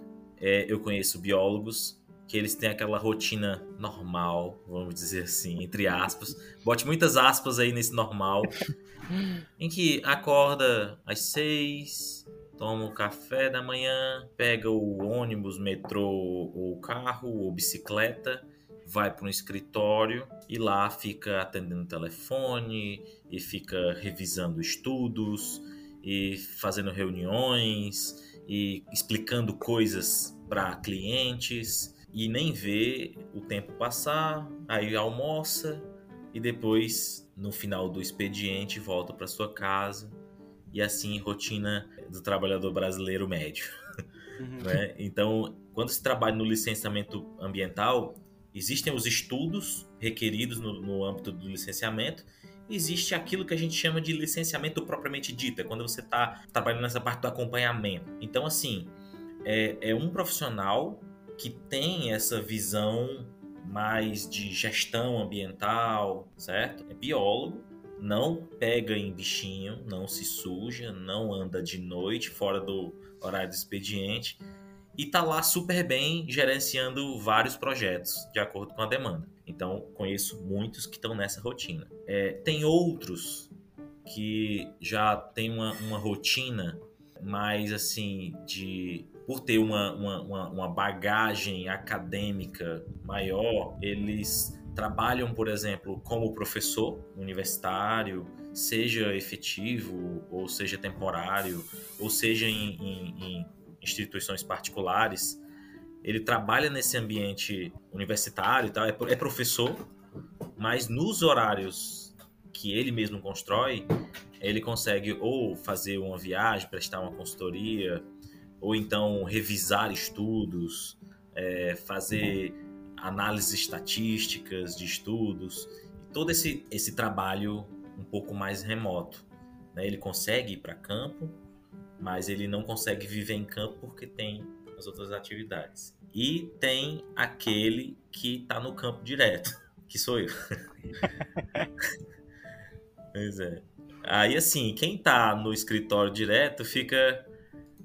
é, eu conheço biólogos que eles têm aquela rotina normal, vamos dizer assim, entre aspas. Bote muitas aspas aí nesse normal, em que acorda às seis, toma o café da manhã, pega o ônibus, metrô ou carro ou bicicleta, vai para um escritório e lá fica atendendo o telefone e fica revisando estudos e fazendo reuniões e explicando coisas para clientes e nem vê o tempo passar, aí almoça e depois no final do expediente volta para sua casa e assim rotina do trabalhador brasileiro médio. Uhum. Né? Então, quando se trabalha no licenciamento ambiental, existem os estudos requeridos no, no âmbito do licenciamento existe aquilo que a gente chama de licenciamento propriamente dito, é quando você está trabalhando nessa parte do acompanhamento. Então, assim, é, é um profissional que tem essa visão mais de gestão ambiental, certo? É biólogo, não pega em bichinho, não se suja, não anda de noite fora do horário do expediente e tá lá super bem gerenciando vários projetos de acordo com a demanda. Então conheço muitos que estão nessa rotina. É, tem outros que já tem uma, uma rotina mais assim de por ter uma, uma, uma, bagagem acadêmica maior, eles trabalham, por exemplo, como professor universitário, seja efetivo ou seja temporário, ou seja em, em, em instituições particulares. Ele trabalha nesse ambiente universitário e tal, é, é professor, mas nos horários que ele mesmo constrói, ele consegue ou fazer uma viagem, prestar uma consultoria, ou então revisar estudos, é, fazer análises estatísticas de estudos, todo esse, esse trabalho um pouco mais remoto. Né? Ele consegue ir para campo, mas ele não consegue viver em campo porque tem as outras atividades. E tem aquele que está no campo direto, que sou eu. pois é. Aí assim, quem está no escritório direto fica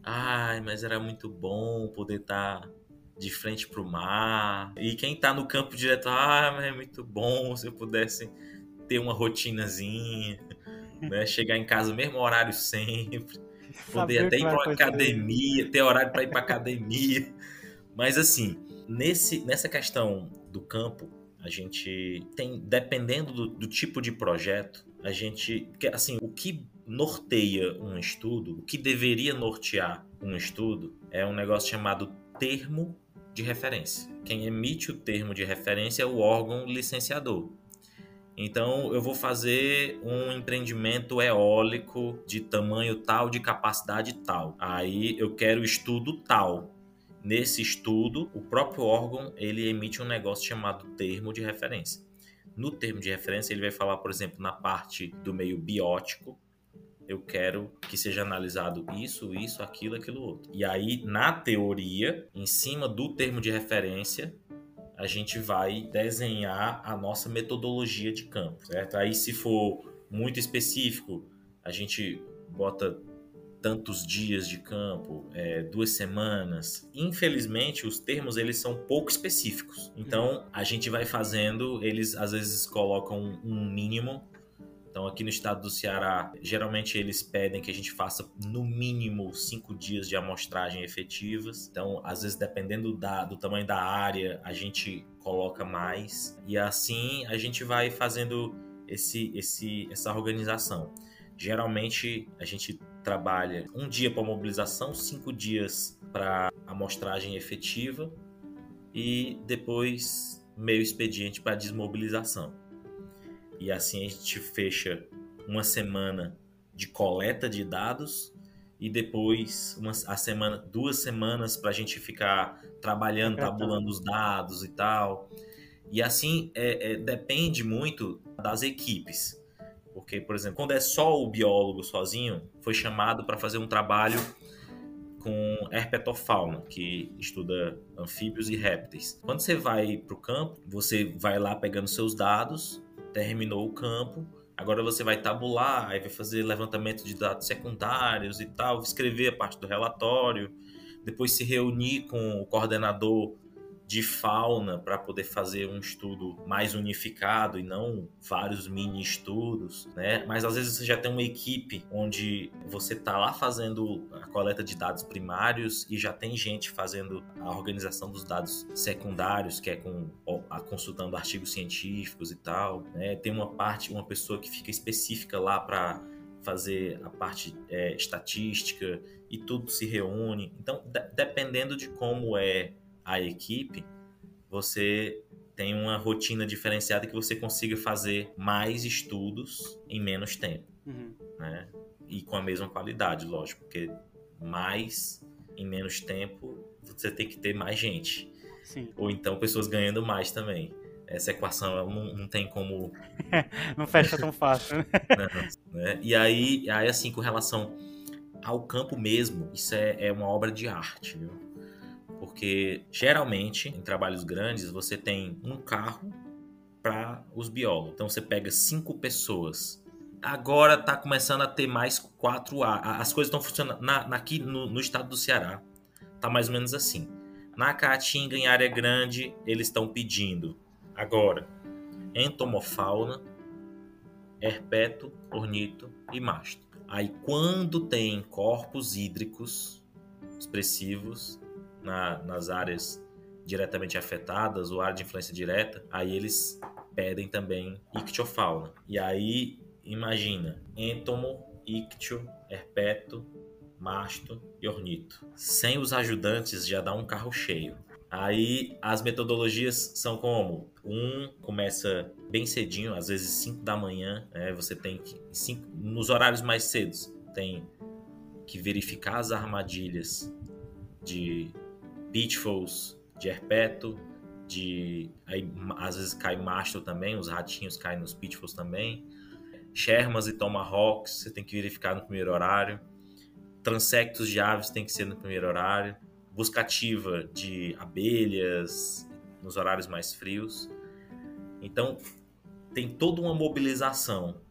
Ai, mas era muito bom poder estar tá de frente para o mar. E quem está no campo direto, ah, mas é muito bom se eu pudesse ter uma rotinazinha, né? Chegar em casa mesmo horário sempre. Poder até ir para uma academia, ter horário para ir para academia. Mas assim, nesse, nessa questão do campo, a gente tem, dependendo do, do tipo de projeto, a gente, assim, o que norteia um estudo, o que deveria nortear um estudo, é um negócio chamado termo de referência. Quem emite o termo de referência é o órgão licenciador. Então, eu vou fazer um empreendimento eólico de tamanho tal, de capacidade tal. Aí eu quero estudo tal. Nesse estudo, o próprio órgão ele emite um negócio chamado termo de referência. No termo de referência, ele vai falar, por exemplo, na parte do meio biótico, eu quero que seja analisado isso, isso, aquilo, aquilo outro. E aí, na teoria, em cima do termo de referência, a gente vai desenhar a nossa metodologia de campo, certo? Aí, se for muito específico, a gente bota tantos dias de campo, é, duas semanas. Infelizmente, os termos eles são pouco específicos. Então, a gente vai fazendo, eles às vezes colocam um mínimo então, aqui no estado do Ceará, geralmente eles pedem que a gente faça no mínimo cinco dias de amostragem efetivas. Então, às vezes, dependendo da, do tamanho da área, a gente coloca mais. E assim a gente vai fazendo esse, esse, essa organização. Geralmente, a gente trabalha um dia para mobilização, cinco dias para amostragem efetiva e depois meio expediente para desmobilização e assim a gente fecha uma semana de coleta de dados e depois uma, a semana, duas semanas para a gente ficar trabalhando, tabulando os dados e tal. E assim é, é, depende muito das equipes. Porque, por exemplo, quando é só o biólogo sozinho, foi chamado para fazer um trabalho com herpetofauna, que estuda anfíbios e répteis. Quando você vai para o campo, você vai lá pegando seus dados terminou o campo, agora você vai tabular, aí vai fazer levantamento de dados secundários e tal, escrever a parte do relatório, depois se reunir com o coordenador de fauna para poder fazer um estudo mais unificado e não vários mini estudos, né? Mas às vezes você já tem uma equipe onde você está lá fazendo a coleta de dados primários e já tem gente fazendo a organização dos dados secundários, que é com a, consultando artigos científicos e tal, né? Tem uma parte, uma pessoa que fica específica lá para fazer a parte é, estatística e tudo se reúne. Então, de, dependendo de como é a equipe, você tem uma rotina diferenciada que você consiga fazer mais estudos em menos tempo, uhum. né? E com a mesma qualidade, lógico, porque mais em menos tempo você tem que ter mais gente. Sim. Ou então pessoas ganhando mais também. Essa equação não, não tem como. não fecha tão fácil. Né? não, né? E aí, aí, assim, com relação ao campo mesmo, isso é, é uma obra de arte, viu? Porque geralmente em trabalhos grandes você tem um carro para os biólogos. Então você pega cinco pessoas. Agora está começando a ter mais quatro A. As coisas estão funcionando na, aqui no, no, estado do Ceará. Tá mais ou menos assim. Na Caatinga, em área grande, eles estão pedindo agora entomofauna, herpeto, ornito e masto. Aí quando tem corpos hídricos expressivos, na, nas áreas diretamente afetadas, ou área de influência direta, aí eles pedem também ictiofauna. E aí, imagina, entomo, ictio, herpeto, masto e ornito. Sem os ajudantes já dá um carro cheio. Aí as metodologias são como? Um começa bem cedinho, às vezes 5 da manhã, né? você tem que. Cinco, nos horários mais cedos, tem que verificar as armadilhas de pitfalls de herpeto, de aí, às vezes cai mastro também, os ratinhos caem nos pitfalls também. Shermas e tomahawks você tem que verificar no primeiro horário. Transectos de aves tem que ser no primeiro horário. Buscativa de abelhas nos horários mais frios. Então tem toda uma mobilização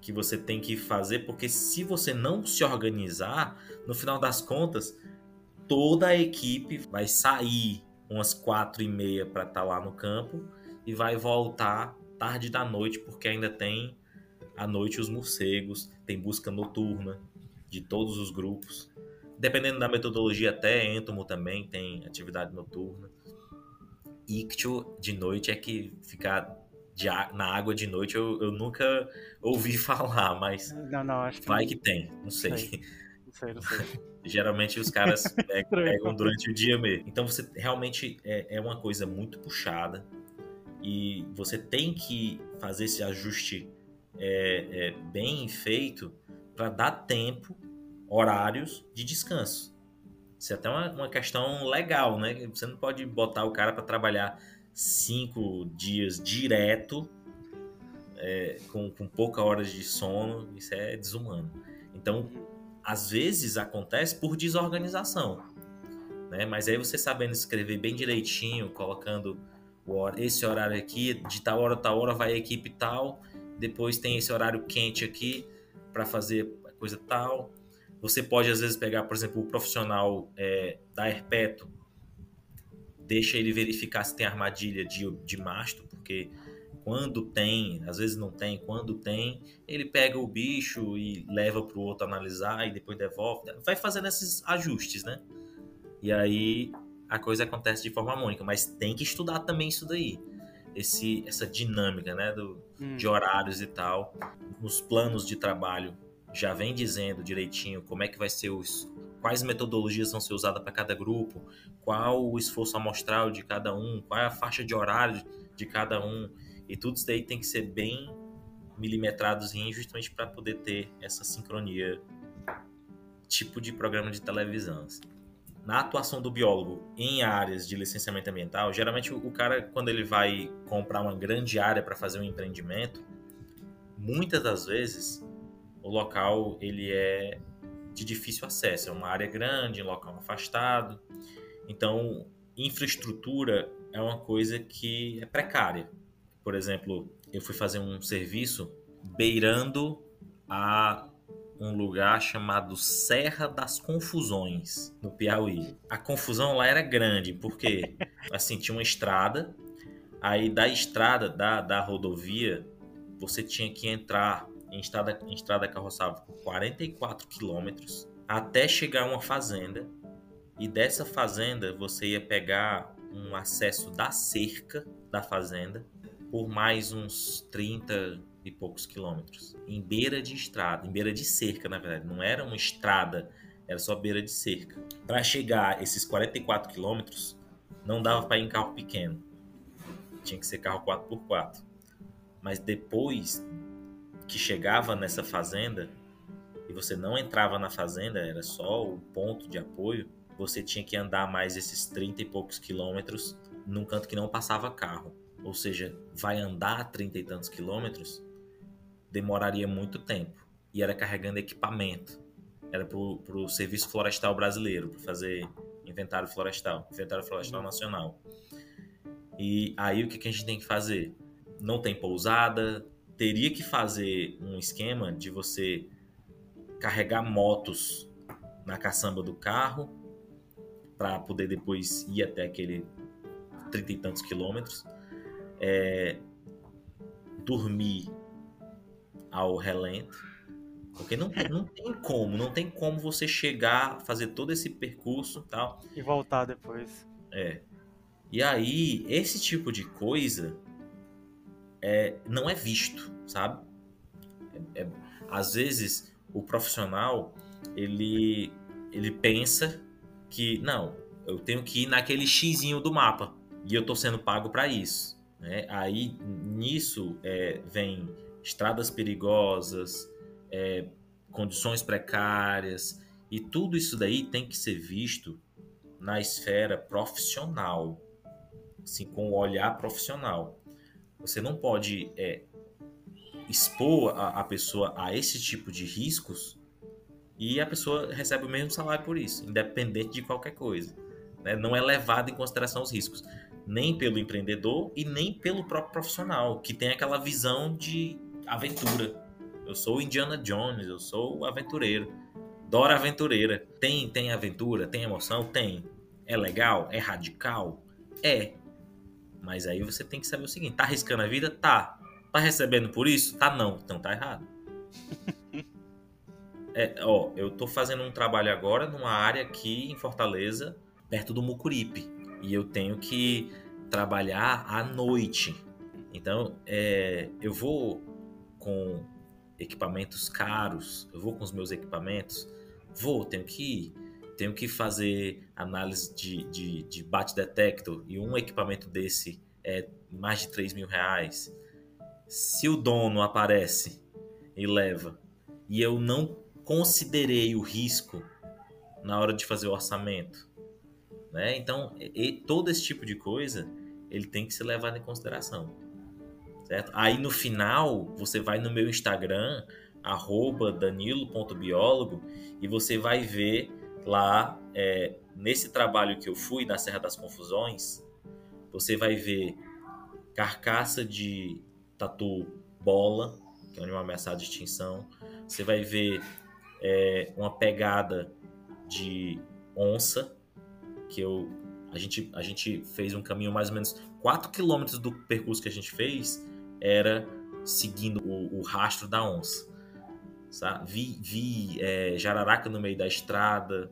que você tem que fazer, porque se você não se organizar, no final das contas, toda a equipe vai sair umas quatro e meia para estar tá lá no campo e vai voltar tarde da noite porque ainda tem à noite os morcegos, tem busca noturna. de todos os grupos. Dependendo da metodologia, até Entomo também tem atividade noturna. Ictio de noite é que ficar de, na água de noite eu, eu nunca ouvi falar, mas não, não, que vai não. que tem, não sei. Não sei, não sei. Geralmente os caras pegam, pegam, durante o dia mesmo. Então você realmente é, é uma coisa muito puxada e você tem que fazer esse ajuste é, é, bem feito para dar tempo, horários de descanso. Isso é até uma, uma questão legal, né? Você não pode botar o cara para trabalhar cinco dias direto, é, com, com pouca horas de sono, isso é desumano. Então, às vezes acontece por desorganização, né? Mas aí você sabendo escrever bem direitinho, colocando esse horário aqui, de tal hora a tal hora vai a equipe tal, depois tem esse horário quente aqui para fazer coisa tal. Você pode às vezes pegar, por exemplo, o profissional é, da Herpeto, deixa ele verificar se tem armadilha de, de mastro, porque quando tem, às vezes não tem, quando tem, ele pega o bicho e leva para o outro analisar e depois devolve. Vai fazendo esses ajustes, né? E aí a coisa acontece de forma harmônica, mas tem que estudar também isso daí. Esse, essa dinâmica, né, do, hum. de horários e tal. Nos planos de trabalho já vem dizendo direitinho como é que vai ser os quais metodologias vão ser usadas para cada grupo, qual o esforço amostral de cada um, qual é a faixa de horário de cada um. E tudo isso daí tem que ser bem milimetradozinho justamente para poder ter essa sincronia tipo de programa de televisão. Assim na atuação do biólogo em áreas de licenciamento ambiental, geralmente o cara, quando ele vai comprar uma grande área para fazer um empreendimento, muitas das vezes o local ele é de difícil acesso, é uma área grande, um local afastado. Então, infraestrutura é uma coisa que é precária. Por exemplo, eu fui fazer um serviço beirando a um lugar chamado Serra das Confusões, no Piauí. A confusão lá era grande, porque assim, tinha uma estrada, aí da estrada, da, da rodovia, você tinha que entrar em estrada, em estrada carroçável 44 quilômetros até chegar a uma fazenda. E dessa fazenda você ia pegar um acesso da cerca da fazenda por mais uns 30 e poucos quilômetros, em beira de estrada, em beira de cerca, na verdade, não era uma estrada, era só beira de cerca. Para chegar esses 44 quilômetros, não dava para ir em carro pequeno, tinha que ser carro 4x4. Mas depois que chegava nessa fazenda e você não entrava na fazenda, era só o ponto de apoio, você tinha que andar mais esses 30 e poucos quilômetros num canto que não passava carro. Ou seja, vai andar 30 e tantos quilômetros demoraria muito tempo. E era carregando equipamento. Era para o Serviço Florestal Brasileiro, para fazer inventário florestal, inventário florestal nacional. E aí o que, que a gente tem que fazer? Não tem pousada, teria que fazer um esquema de você carregar motos na caçamba do carro para poder depois ir até aquele trinta e tantos quilômetros. É, dormir ao relento. Porque não, não tem como, não tem como você chegar, fazer todo esse percurso tal. E voltar depois. É. E aí, esse tipo de coisa é, não é visto, sabe? É, é, às vezes, o profissional, ele, ele pensa que, não, eu tenho que ir naquele xizinho do mapa. E eu tô sendo pago para isso. Né? Aí, nisso, é, vem estradas perigosas, é, condições precárias, e tudo isso daí tem que ser visto na esfera profissional, assim, com o olhar profissional. Você não pode é, expor a, a, pessoa a esse tipo de riscos e a pessoa recebe o mesmo salário por isso, independente de qualquer coisa. Né? Não é levado em consideração os riscos, nem pelo empreendedor e nem pelo próprio profissional, que tem aquela visão de aventura. Eu sou Indiana Jones, eu sou aventureiro. Dora aventureira. Tem, tem aventura, tem emoção? Tem. É legal? É radical? É. Mas aí você tem que saber o seguinte: tá arriscando a vida? Tá. Tá recebendo por isso? Tá não. Então tá errado. É, ó, eu tô fazendo um trabalho agora numa área aqui em Fortaleza, perto do Mucuripe. E eu tenho que trabalhar à noite. Então, é, eu vou com equipamentos caros, eu vou com os meus equipamentos, vou, tenho que ir, tenho que fazer análise de, de, de bate detector e um equipamento desse é mais de 3 mil reais. Se o dono aparece e leva e eu não considerei o risco na hora de fazer o orçamento, né? Então, e, todo esse tipo de coisa ele tem que ser levado em consideração. Certo? Aí no final, você vai no meu Instagram, danilo.biólogo, e você vai ver lá, é, nesse trabalho que eu fui na Serra das Confusões, você vai ver carcaça de tatu bola, que é um animal ameaçado de extinção. Você vai ver é, uma pegada de onça, que eu a gente, a gente fez um caminho mais ou menos 4 quilômetros do percurso que a gente fez era seguindo o, o rastro da onça. Sabe? Vi, vi é, jararaca no meio da estrada,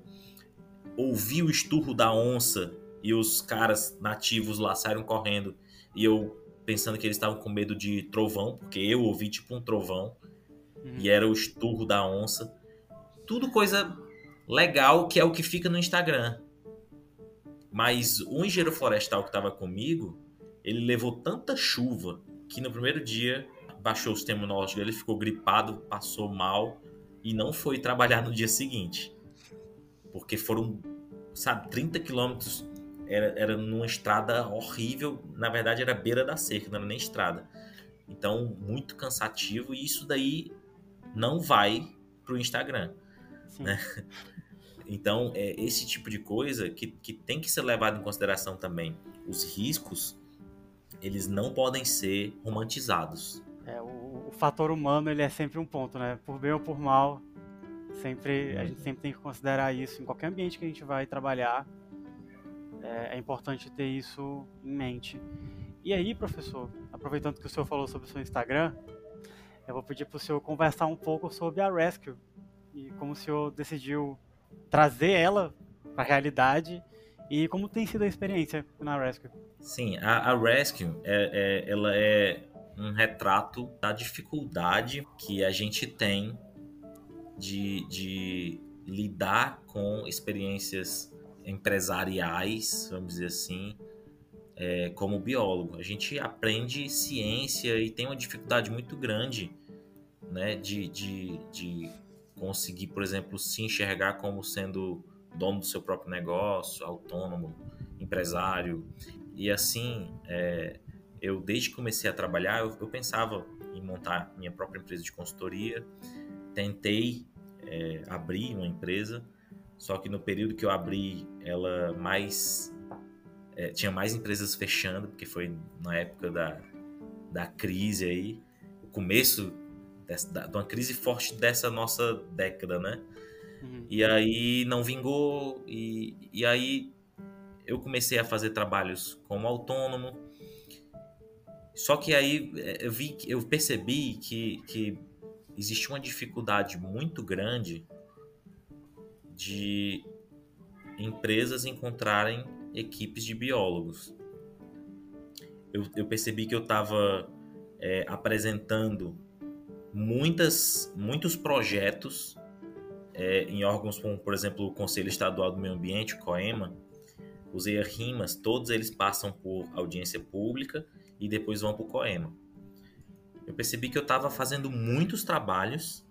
ouvi o esturro da onça e os caras nativos lá saíram correndo e eu pensando que eles estavam com medo de trovão, porque eu ouvi tipo um trovão uhum. e era o esturro da onça. Tudo coisa legal que é o que fica no Instagram. Mas o engenheiro florestal que estava comigo, ele levou tanta chuva que no primeiro dia baixou o sistema imunológico dele, ficou gripado, passou mal e não foi trabalhar no dia seguinte. Porque foram, sabe, 30 quilômetros, era, era numa estrada horrível, na verdade era beira da cerca, não era nem estrada. Então, muito cansativo e isso daí não vai pro Instagram, né? Então, é esse tipo de coisa que, que tem que ser levado em consideração também. Os riscos, eles não podem ser romantizados. É, o, o, fator humano, ele é sempre um ponto, né? Por bem ou por mal, sempre, a gente sempre tem que considerar isso em qualquer ambiente que a gente vai trabalhar. É, é importante ter isso em mente. E aí, professor, aproveitando que o senhor falou sobre o seu Instagram, eu vou pedir para o senhor conversar um pouco sobre a Rescue e como o senhor decidiu trazer ela para a realidade e como tem sido a experiência na Rescue. Sim, a, a Rescue é, é, ela é um retrato da dificuldade que a gente tem de, de lidar com experiências empresariais, vamos dizer assim, é, como biólogo. A gente aprende ciência e tem uma dificuldade muito grande né, de, de, de conseguir, por exemplo, se enxergar como sendo dono do seu próprio negócio, autônomo, empresário. E assim, é, eu desde que comecei a trabalhar, eu, eu, pensava em montar minha própria empresa de consultoria. Tentei é, abrir uma empresa, só que no período que eu abri, ela mais é, tinha mais empresas fechando, porque foi na época da, da crise aí, o começo dessa, da, de uma crise forte dessa nossa década, né? Uhum. E aí não vingou, e, e aí eu comecei a fazer trabalhos como autônomo. Só que aí é, eu vi, eu percebi que, que existe uma dificuldade muito grande de empresas encontrarem equipes de biólogos. Eu, eu percebi que eu estava é, apresentando muitas, muitos projetos é, em órgãos como, por exemplo, o Conselho Estadual do Meio Ambiente, o COEMA, os ERRIMAS, todos eles passam por audiência pública e depois vão para o COEMA. Eu percebi que eu estava fazendo muitos trabalhos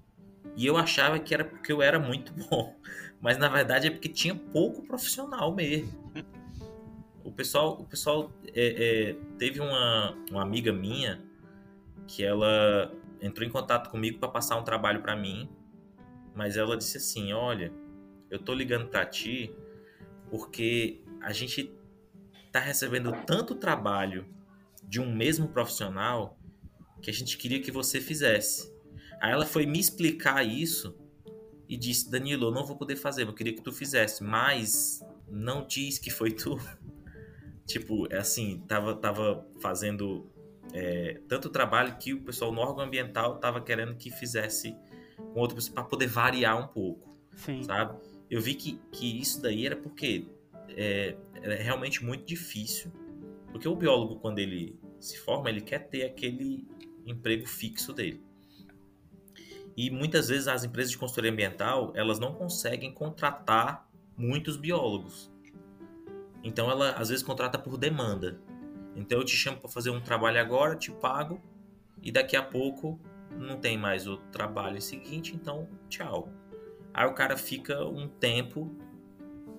e eu achava que era porque eu era muito bom, mas na verdade é porque tinha pouco profissional mesmo. O pessoal, o pessoal é, é, teve uma, uma amiga minha que ela entrou em contato comigo para passar um trabalho para mim, mas ela disse assim: "Olha, eu tô ligando para ti porque a gente tá recebendo tanto trabalho de um mesmo profissional que a gente queria que você fizesse". Aí ela foi me explicar isso e disse: "Danilo, eu não vou poder fazer, eu queria que tu fizesse, mas não diz que foi tu". tipo, é assim, tava tava fazendo é, tanto trabalho que o pessoal no órgão ambiental estava querendo que fizesse com outra pessoa para poder variar um pouco, Sim. sabe? Eu vi que, que isso daí era porque é, é realmente muito difícil, porque o biólogo quando ele se forma ele quer ter aquele emprego fixo dele. E muitas vezes as empresas de consultoria ambiental, elas não conseguem contratar muitos biólogos. Então ela às vezes contrata por demanda. Então eu te chamo para fazer um trabalho agora, te pago e daqui a pouco não tem mais o trabalho seguinte, então tchau. Aí o cara fica um tempo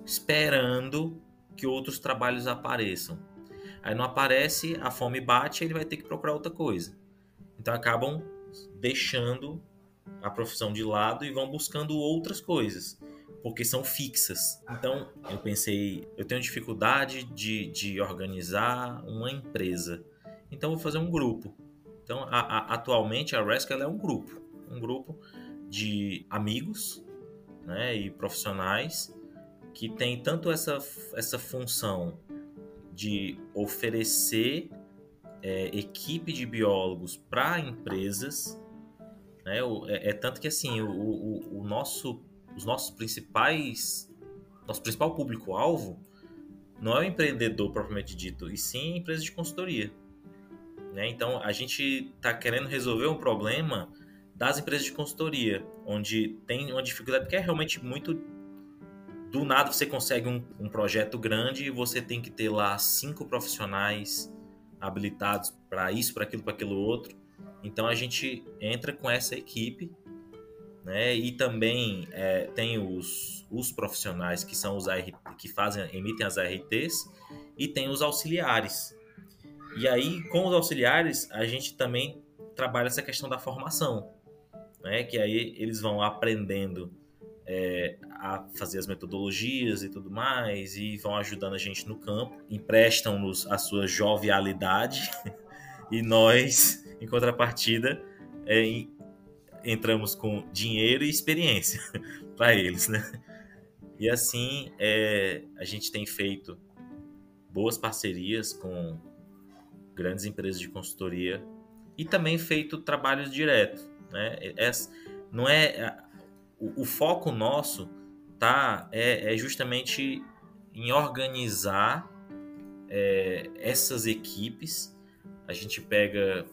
esperando que outros trabalhos apareçam. Aí não aparece, a fome bate, ele vai ter que procurar outra coisa. Então acabam deixando a profissão de lado e vão buscando outras coisas, porque são fixas. Então eu pensei, eu tenho dificuldade de, de organizar uma empresa, então vou fazer um grupo. Então a, a, atualmente a Rescue é um grupo, um grupo de amigos né, e profissionais que tem tanto essa, essa função de oferecer é, equipe de biólogos para empresas né? É, é, tanto que assim, o, o, o, nosso, os nossos principais, nosso principal público-alvo não é o empreendedor propriamente dito, e sim empresa de consultoria. Né? Então a gente está querendo resolver um problema das empresas de consultoria, onde tem uma dificuldade que é realmente muito do nada você consegue um, um projeto grande e você tem que ter lá cinco profissionais habilitados para isso, para aquilo, para aquilo outro. Então a gente entra com essa equipe, né? E também é, tem os, os profissionais que são os que fazem, emitem as ARTs e tem os auxiliares. E aí, com os auxiliares, a gente também trabalha essa questão da formação, né? Que aí eles vão aprendendo é, a fazer as metodologias e tudo mais, e vão ajudando a gente no campo, emprestam-nos a sua jovialidade, e nós em contrapartida, é, entramos com dinheiro e experiência para eles, né? E assim é, a gente tem feito boas parcerias com grandes empresas de consultoria e também feito trabalhos diretos, né? É, não é o, o, foco nosso tá é, é justamente em organizar é, essas equipes. A gente pega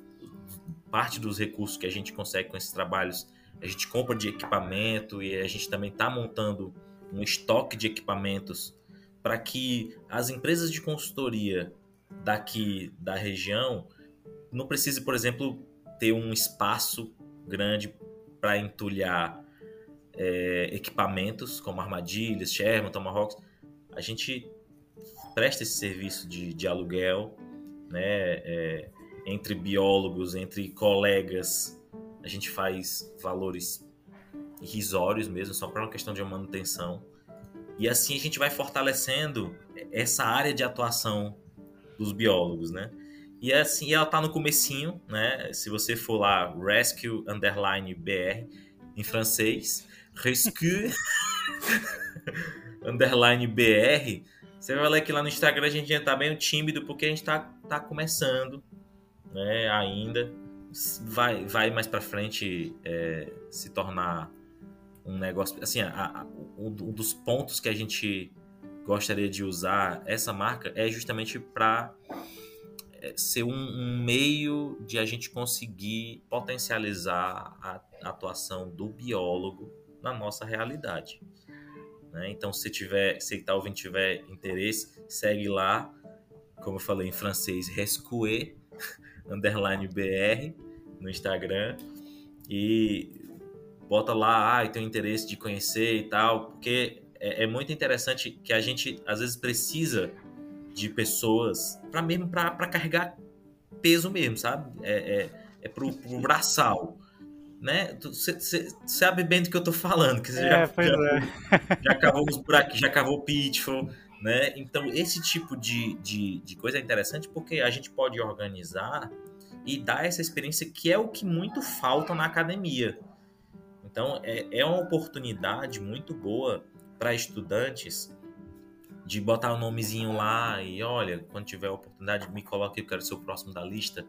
parte dos recursos que a gente consegue com esses trabalhos, a gente compra de equipamento e a gente também está montando um estoque de equipamentos para que as empresas de consultoria daqui da região não precise, por exemplo, ter um espaço grande para entulhar é, equipamentos como armadilhas, Sherman, Tomahawks. A gente presta esse serviço de, de aluguel, né? É, entre biólogos, entre colegas, a gente faz valores irrisórios mesmo, só para uma questão de manutenção. E assim a gente vai fortalecendo essa área de atuação dos biólogos, né? E assim, ela tá no comecinho, né? Se você for lá, Rescue Underline BR, em francês, Rescue Underline BR, você vai ver que lá no Instagram a gente ainda tá bem tímido, porque a gente tá, tá começando, né, ainda. Vai, vai mais para frente é, se tornar um negócio. Assim, a, a, um dos pontos que a gente gostaria de usar essa marca é justamente para é, ser um, um, meio de a gente conseguir potencializar a, atuação do biólogo na nossa realidade. Né? Então, se tiver, se ouvindo tiver interesse, segue lá, como eu falei em francês, rescue underline BR no Instagram e bota lá, ah, tem interesse de conhecer e tal, porque é, é muito interessante que a gente às vezes precisa de pessoas para mesmo para carregar peso mesmo, sabe? É, é, é pro, pro braçal. Né? Você sabe bem do que eu tô falando, que você é, já, já, é. já cavou os buracos, já cavou pitfall, né? Então, esse tipo de, de, de coisa é interessante porque a gente pode organizar e dar essa experiência que é o que muito falta na academia. Então, é, é uma oportunidade muito boa para estudantes de botar o um nomezinho lá e olha, quando tiver a oportunidade, me coloque, eu quero ser o próximo da lista.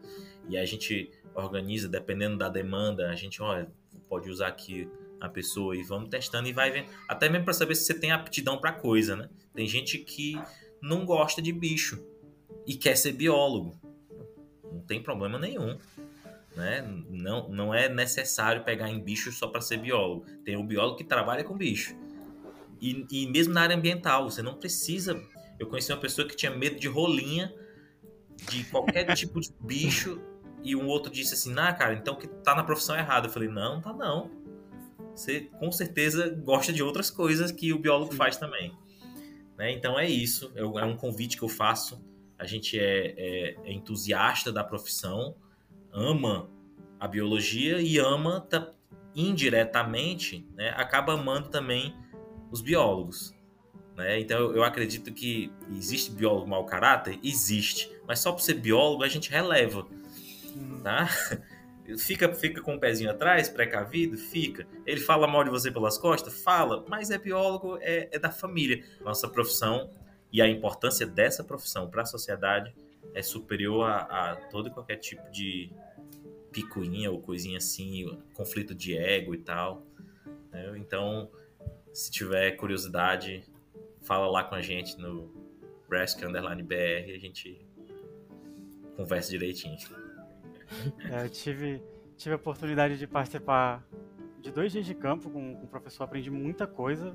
E a gente organiza, dependendo da demanda, a gente, olha, pode usar aqui a pessoa e vamos testando e vai vendo. Até mesmo para saber se você tem aptidão para coisa, né? Tem gente que não gosta de bicho e quer ser biólogo. Não tem problema nenhum. Né? Não, não é necessário pegar em bicho só para ser biólogo. Tem o biólogo que trabalha com bicho. E, e mesmo na área ambiental, você não precisa. Eu conheci uma pessoa que tinha medo de rolinha, de qualquer tipo de bicho, e um outro disse assim: Ah, cara, então que tá na profissão errada. Eu falei: Não, tá não. Você com certeza gosta de outras coisas que o biólogo faz também. Né? Então é isso. Eu, é um convite que eu faço. A gente é, é, é entusiasta da profissão ama a biologia e ama indiretamente, né, acaba amando também os biólogos. Né? Então eu acredito que existe biólogo mau caráter? Existe. Mas só por ser biólogo a gente releva. Tá? Fica, fica com o um pezinho atrás, precavido? Fica. Ele fala mal de você pelas costas? Fala. Mas é biólogo, é, é da família. Nossa profissão e a importância dessa profissão para a sociedade é superior a, a todo e qualquer tipo de picuinha ou coisinha assim, conflito de ego e tal. Né? Então, se tiver curiosidade, fala lá com a gente no Brask Underline BR e a gente conversa direitinho. É, tive, tive a oportunidade de participar de dois dias de campo com, com o professor, aprendi muita coisa.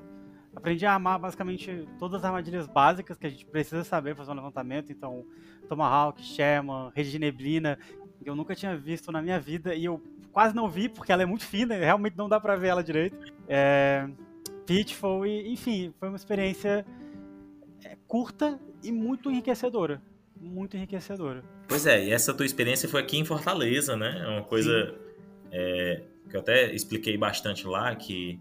Aprendi a amar basicamente todas as armadilhas básicas que a gente precisa saber fazer um levantamento. Então, Tomahawk, Sherman, rede de neblina, que eu nunca tinha visto na minha vida e eu quase não vi porque ela é muito fina, realmente não dá para ver ela direito. É, Pitfall e, enfim, foi uma experiência é, curta e muito enriquecedora, muito enriquecedora. Pois é, e essa tua experiência foi aqui em Fortaleza, né? É uma coisa é, que eu até expliquei bastante lá que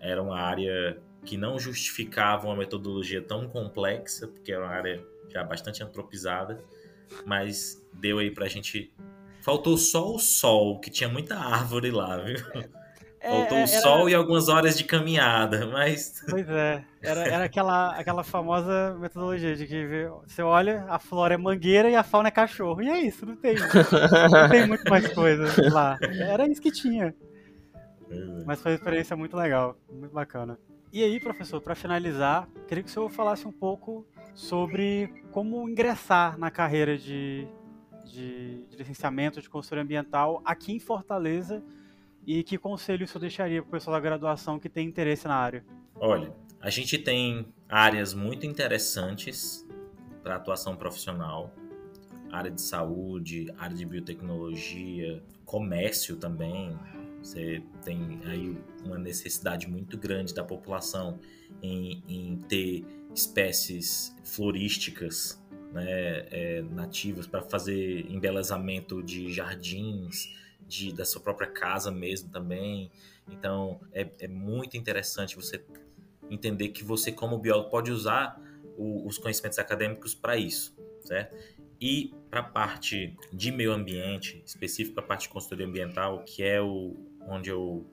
era uma área que não justificava uma metodologia tão complexa, porque era uma área já bastante antropizada, mas deu aí pra gente. Faltou só o sol, que tinha muita árvore lá, viu? É, Faltou o era... sol e algumas horas de caminhada, mas. Pois é, era, era aquela, aquela famosa metodologia de que você olha, a flora é mangueira e a fauna é cachorro. E é isso, não tem. não tem muito mais coisa lá. Era isso que tinha. É. Mas foi uma experiência muito legal, muito bacana. E aí, professor, para finalizar, queria que o senhor falasse um pouco sobre como ingressar na carreira de, de, de licenciamento de consultoria ambiental aqui em Fortaleza e que conselho senhor deixaria para o pessoal da graduação que tem interesse na área? Olha, a gente tem áreas muito interessantes para atuação profissional, área de saúde, área de biotecnologia, comércio também, você tem aí uma necessidade muito grande da população em, em ter espécies florísticas né, é, nativas para fazer embelezamento de jardins, de, da sua própria casa mesmo também. Então é, é muito interessante você entender que você, como biólogo, pode usar o, os conhecimentos acadêmicos para isso, certo? E para a parte de meio ambiente, específico para a parte de consultoria ambiental, que é o, onde eu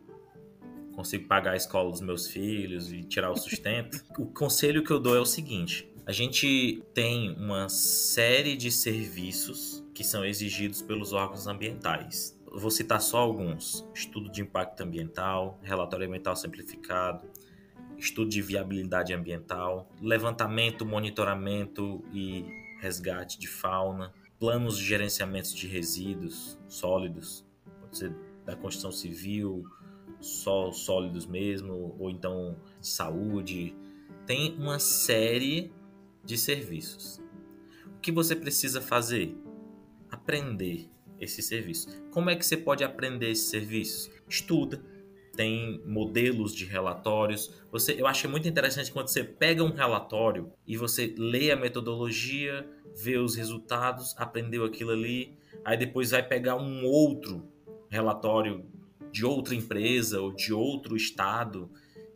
consigo pagar a escola dos meus filhos e tirar o sustento. o conselho que eu dou é o seguinte: a gente tem uma série de serviços que são exigidos pelos órgãos ambientais. Vou citar só alguns: estudo de impacto ambiental, relatório ambiental simplificado, estudo de viabilidade ambiental, levantamento, monitoramento e resgate de fauna, planos de gerenciamento de resíduos sólidos, pode ser da construção civil, só sólidos mesmo, ou então saúde. Tem uma série de serviços. O que você precisa fazer? Aprender esse serviço. Como é que você pode aprender esses serviços? Estuda. Tem modelos de relatórios. Você, eu acho muito interessante quando você pega um relatório e você lê a metodologia, vê os resultados, aprendeu aquilo ali, aí depois vai pegar um outro relatório de outra empresa ou de outro estado.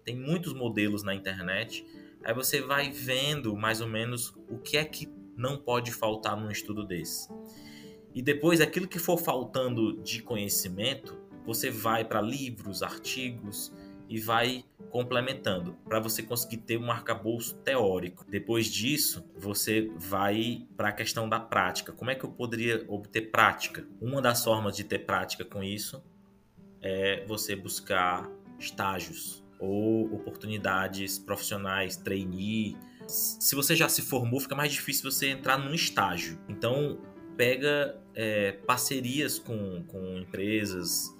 Tem muitos modelos na internet. Aí você vai vendo mais ou menos o que é que não pode faltar num estudo desse. E depois, aquilo que for faltando de conhecimento, você vai para livros, artigos e vai complementando para você conseguir ter um arcabouço teórico. Depois disso, você vai para a questão da prática. Como é que eu poderia obter prática? Uma das formas de ter prática com isso é você buscar estágios ou oportunidades profissionais, trainee. Se você já se formou, fica mais difícil você entrar num estágio. Então, pega é, parcerias com, com empresas,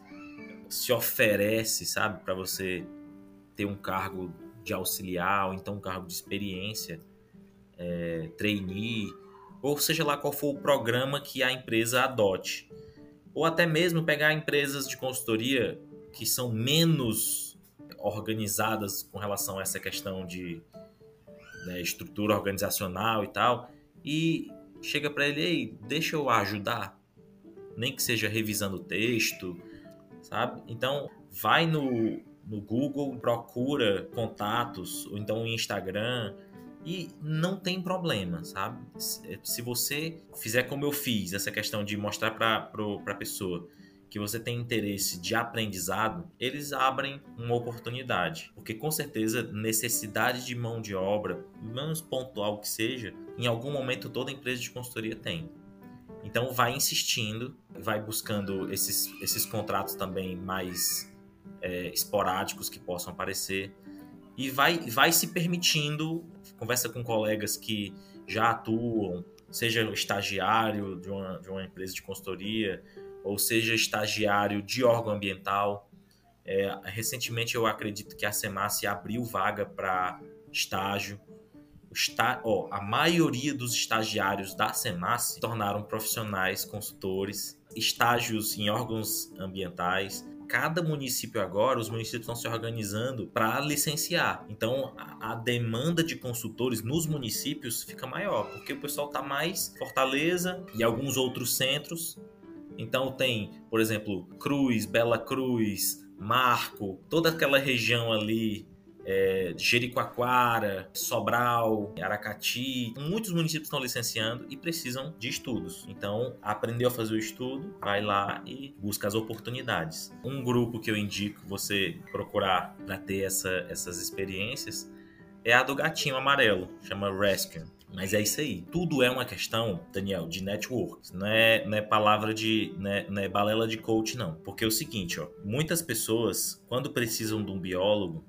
se oferece, sabe, para você ter um cargo de auxiliar ou então um cargo de experiência, é, trainee, ou seja lá qual for o programa que a empresa adote. Ou até mesmo pegar empresas de consultoria que são menos organizadas com relação a essa questão de né, estrutura organizacional e tal, e chega para ele, ei, deixa eu ajudar, nem que seja revisando o texto, sabe? Então, vai no, no Google, procura contatos, ou então no Instagram, e não tem problema, sabe? Se você fizer como eu fiz, essa questão de mostrar para a pessoa que você tem interesse de aprendizado, eles abrem uma oportunidade. Porque com certeza, necessidade de mão de obra, menos pontual que seja, em algum momento toda empresa de consultoria tem. Então vai insistindo, vai buscando esses, esses contratos também mais é, esporádicos que possam aparecer e vai, vai se permitindo, conversa com colegas que já atuam, seja estagiário de uma, de uma empresa de consultoria, ou seja estagiário de órgão ambiental. É, recentemente eu acredito que a Semace abriu vaga para estágio está, ó, a maioria dos estagiários da SEMAS se tornaram profissionais, consultores, estágios em órgãos ambientais. Cada município agora, os municípios estão se organizando para licenciar. Então, a, a, demanda de consultores nos municípios fica maior, porque o pessoal está mais Fortaleza e alguns outros centros. Então, tem, por exemplo, Cruz, Bela Cruz, Marco, toda aquela região ali é, Jericoacoara, Sobral, Aracati. Muitos municípios estão licenciando e precisam de estudos. Então, aprendeu a fazer o estudo, vai lá e busca as oportunidades. Um grupo que eu indico você procurar para ter essa, essas experiências é a do gatinho amarelo, chama Rescue. Mas é isso aí. Tudo é uma questão, Daniel, de network. Não é, não é palavra de. Não é, não é balela de coach, não. Porque é o seguinte, ó. Muitas pessoas, quando precisam de um biólogo,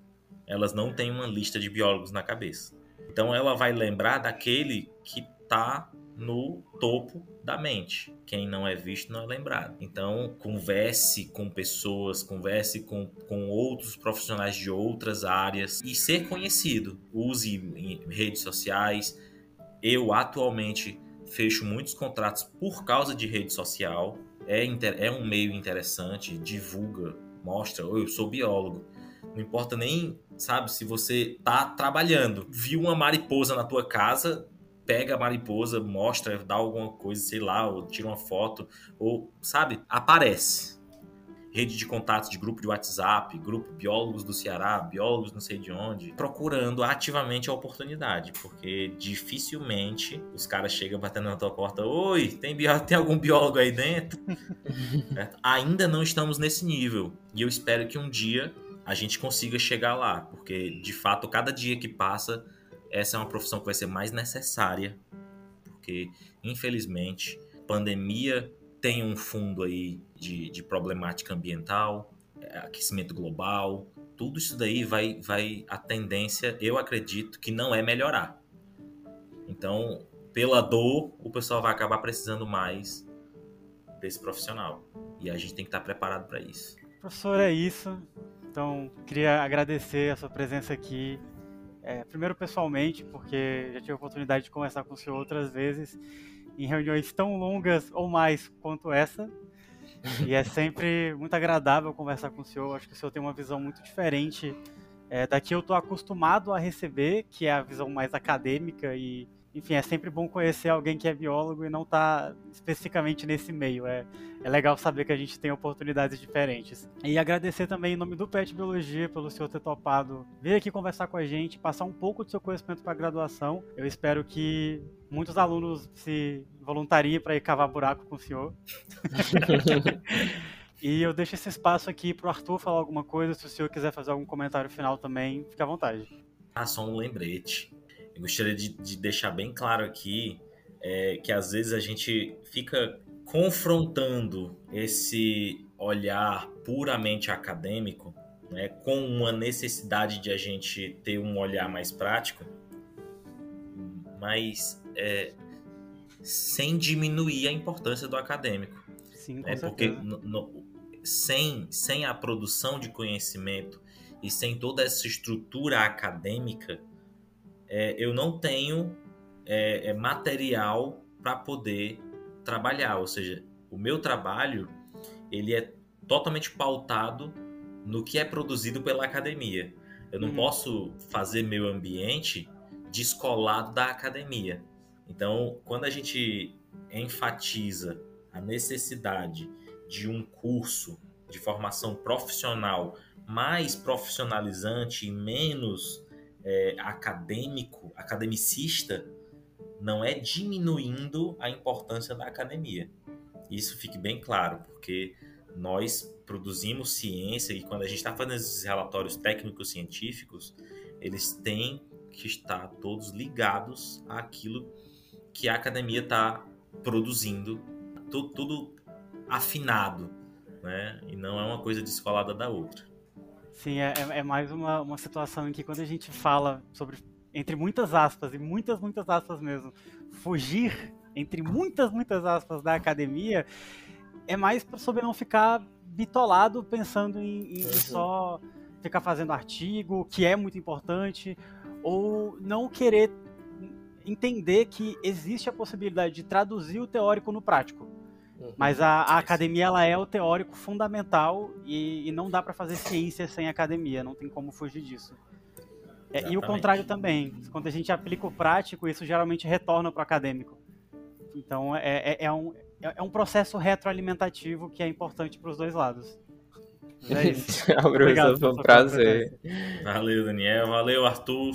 elas não têm uma lista de biólogos na cabeça. Então ela vai lembrar daquele que está no topo da mente. Quem não é visto não é lembrado. Então, converse com pessoas, converse com, com outros profissionais de outras áreas e ser conhecido. Use redes sociais. Eu, atualmente, fecho muitos contratos por causa de rede social. É, é um meio interessante, divulga, mostra, eu sou biólogo. Não importa nem sabe? Se você tá trabalhando, viu uma mariposa na tua casa, pega a mariposa, mostra, dá alguma coisa, sei lá, ou tira uma foto, ou, sabe? Aparece. Rede de contatos de grupo de WhatsApp, grupo biólogos do Ceará, biólogos não sei de onde, procurando ativamente a oportunidade, porque dificilmente os caras chegam batendo na tua porta, oi, tem, tem algum biólogo aí dentro? Ainda não estamos nesse nível, e eu espero que um dia a gente consiga chegar lá, porque de fato, cada dia que passa, essa é uma profissão que vai ser mais necessária, porque infelizmente, pandemia tem um fundo aí de, de problemática ambiental, aquecimento global, tudo isso daí vai, vai, a tendência, eu acredito que não é melhorar. Então, pela dor, o pessoal vai acabar precisando mais desse profissional. E a gente tem que estar preparado para isso. Professor, é isso. Então, queria agradecer a sua presença aqui. É, primeiro, pessoalmente, porque já tive a oportunidade de conversar com o senhor outras vezes em reuniões tão longas ou mais quanto essa. E é sempre muito agradável conversar com o senhor. Acho que o senhor tem uma visão muito diferente é, da que eu estou acostumado a receber, que é a visão mais acadêmica e enfim, é sempre bom conhecer alguém que é biólogo e não tá especificamente nesse meio. É, é legal saber que a gente tem oportunidades diferentes. E agradecer também em nome do PET Biologia pelo senhor ter topado vir aqui conversar com a gente, passar um pouco do seu conhecimento para a graduação. Eu espero que muitos alunos se voluntariem para ir cavar buraco com o senhor. E eu deixo esse espaço aqui para o Arthur falar alguma coisa. Se o senhor quiser fazer algum comentário final também, fique à vontade. Ah, só um lembrete. Eu gostaria de, de deixar bem claro aqui é, que às vezes a gente fica confrontando esse olhar puramente acadêmico, né, com uma necessidade de a gente ter um olhar mais prático, mas é, sem diminuir a importância do acadêmico. Sim, com É porque no- no- sem, sem a produção de conhecimento e sem toda essa estrutura acadêmica, é, eu não tenho é, é, material para poder trabalhar. Ou seja, o meu trabalho ele é totalmente pautado no que é produzido pela academia. Eu não Uhum. posso fazer meu ambiente descolado da academia. Então, quando a gente enfatiza a necessidade de um curso de formação profissional mais profissionalizante e menos é, acadêmico, academicista, não é diminuindo a importância da academia. Isso fique bem claro, porque nós produzimos ciência e quando a gente está fazendo esses relatórios técnicos científicos, eles têm que estar todos ligados àquilo que a academia está produzindo, tudo, tudo afinado, né? E não é uma coisa descolada da outra. Sim, é, é- é mais uma, uma situação em que quando a gente fala sobre, entre muitas aspas, e muitas, muitas aspas mesmo, fugir, entre muitas, muitas aspas, da academia, é mais sobre não ficar bitolado pensando em, em Uhum. só ficar fazendo artigo, que é muito importante, ou não querer entender que existe a possibilidade de traduzir o teórico no prático. Uhum. Mas a, a academia ela é o teórico fundamental e, e não dá para fazer ciência sem academia, não tem como fugir disso. É, e o contrário também, quando a gente aplica o prático, isso geralmente retorna para o acadêmico. Então é, é, é um, é é um processo retroalimentativo que é importante para os dois lados. É isso. Tchau, Obrigado foi um prazer. Valeu, Daniel. Valeu, Arthur.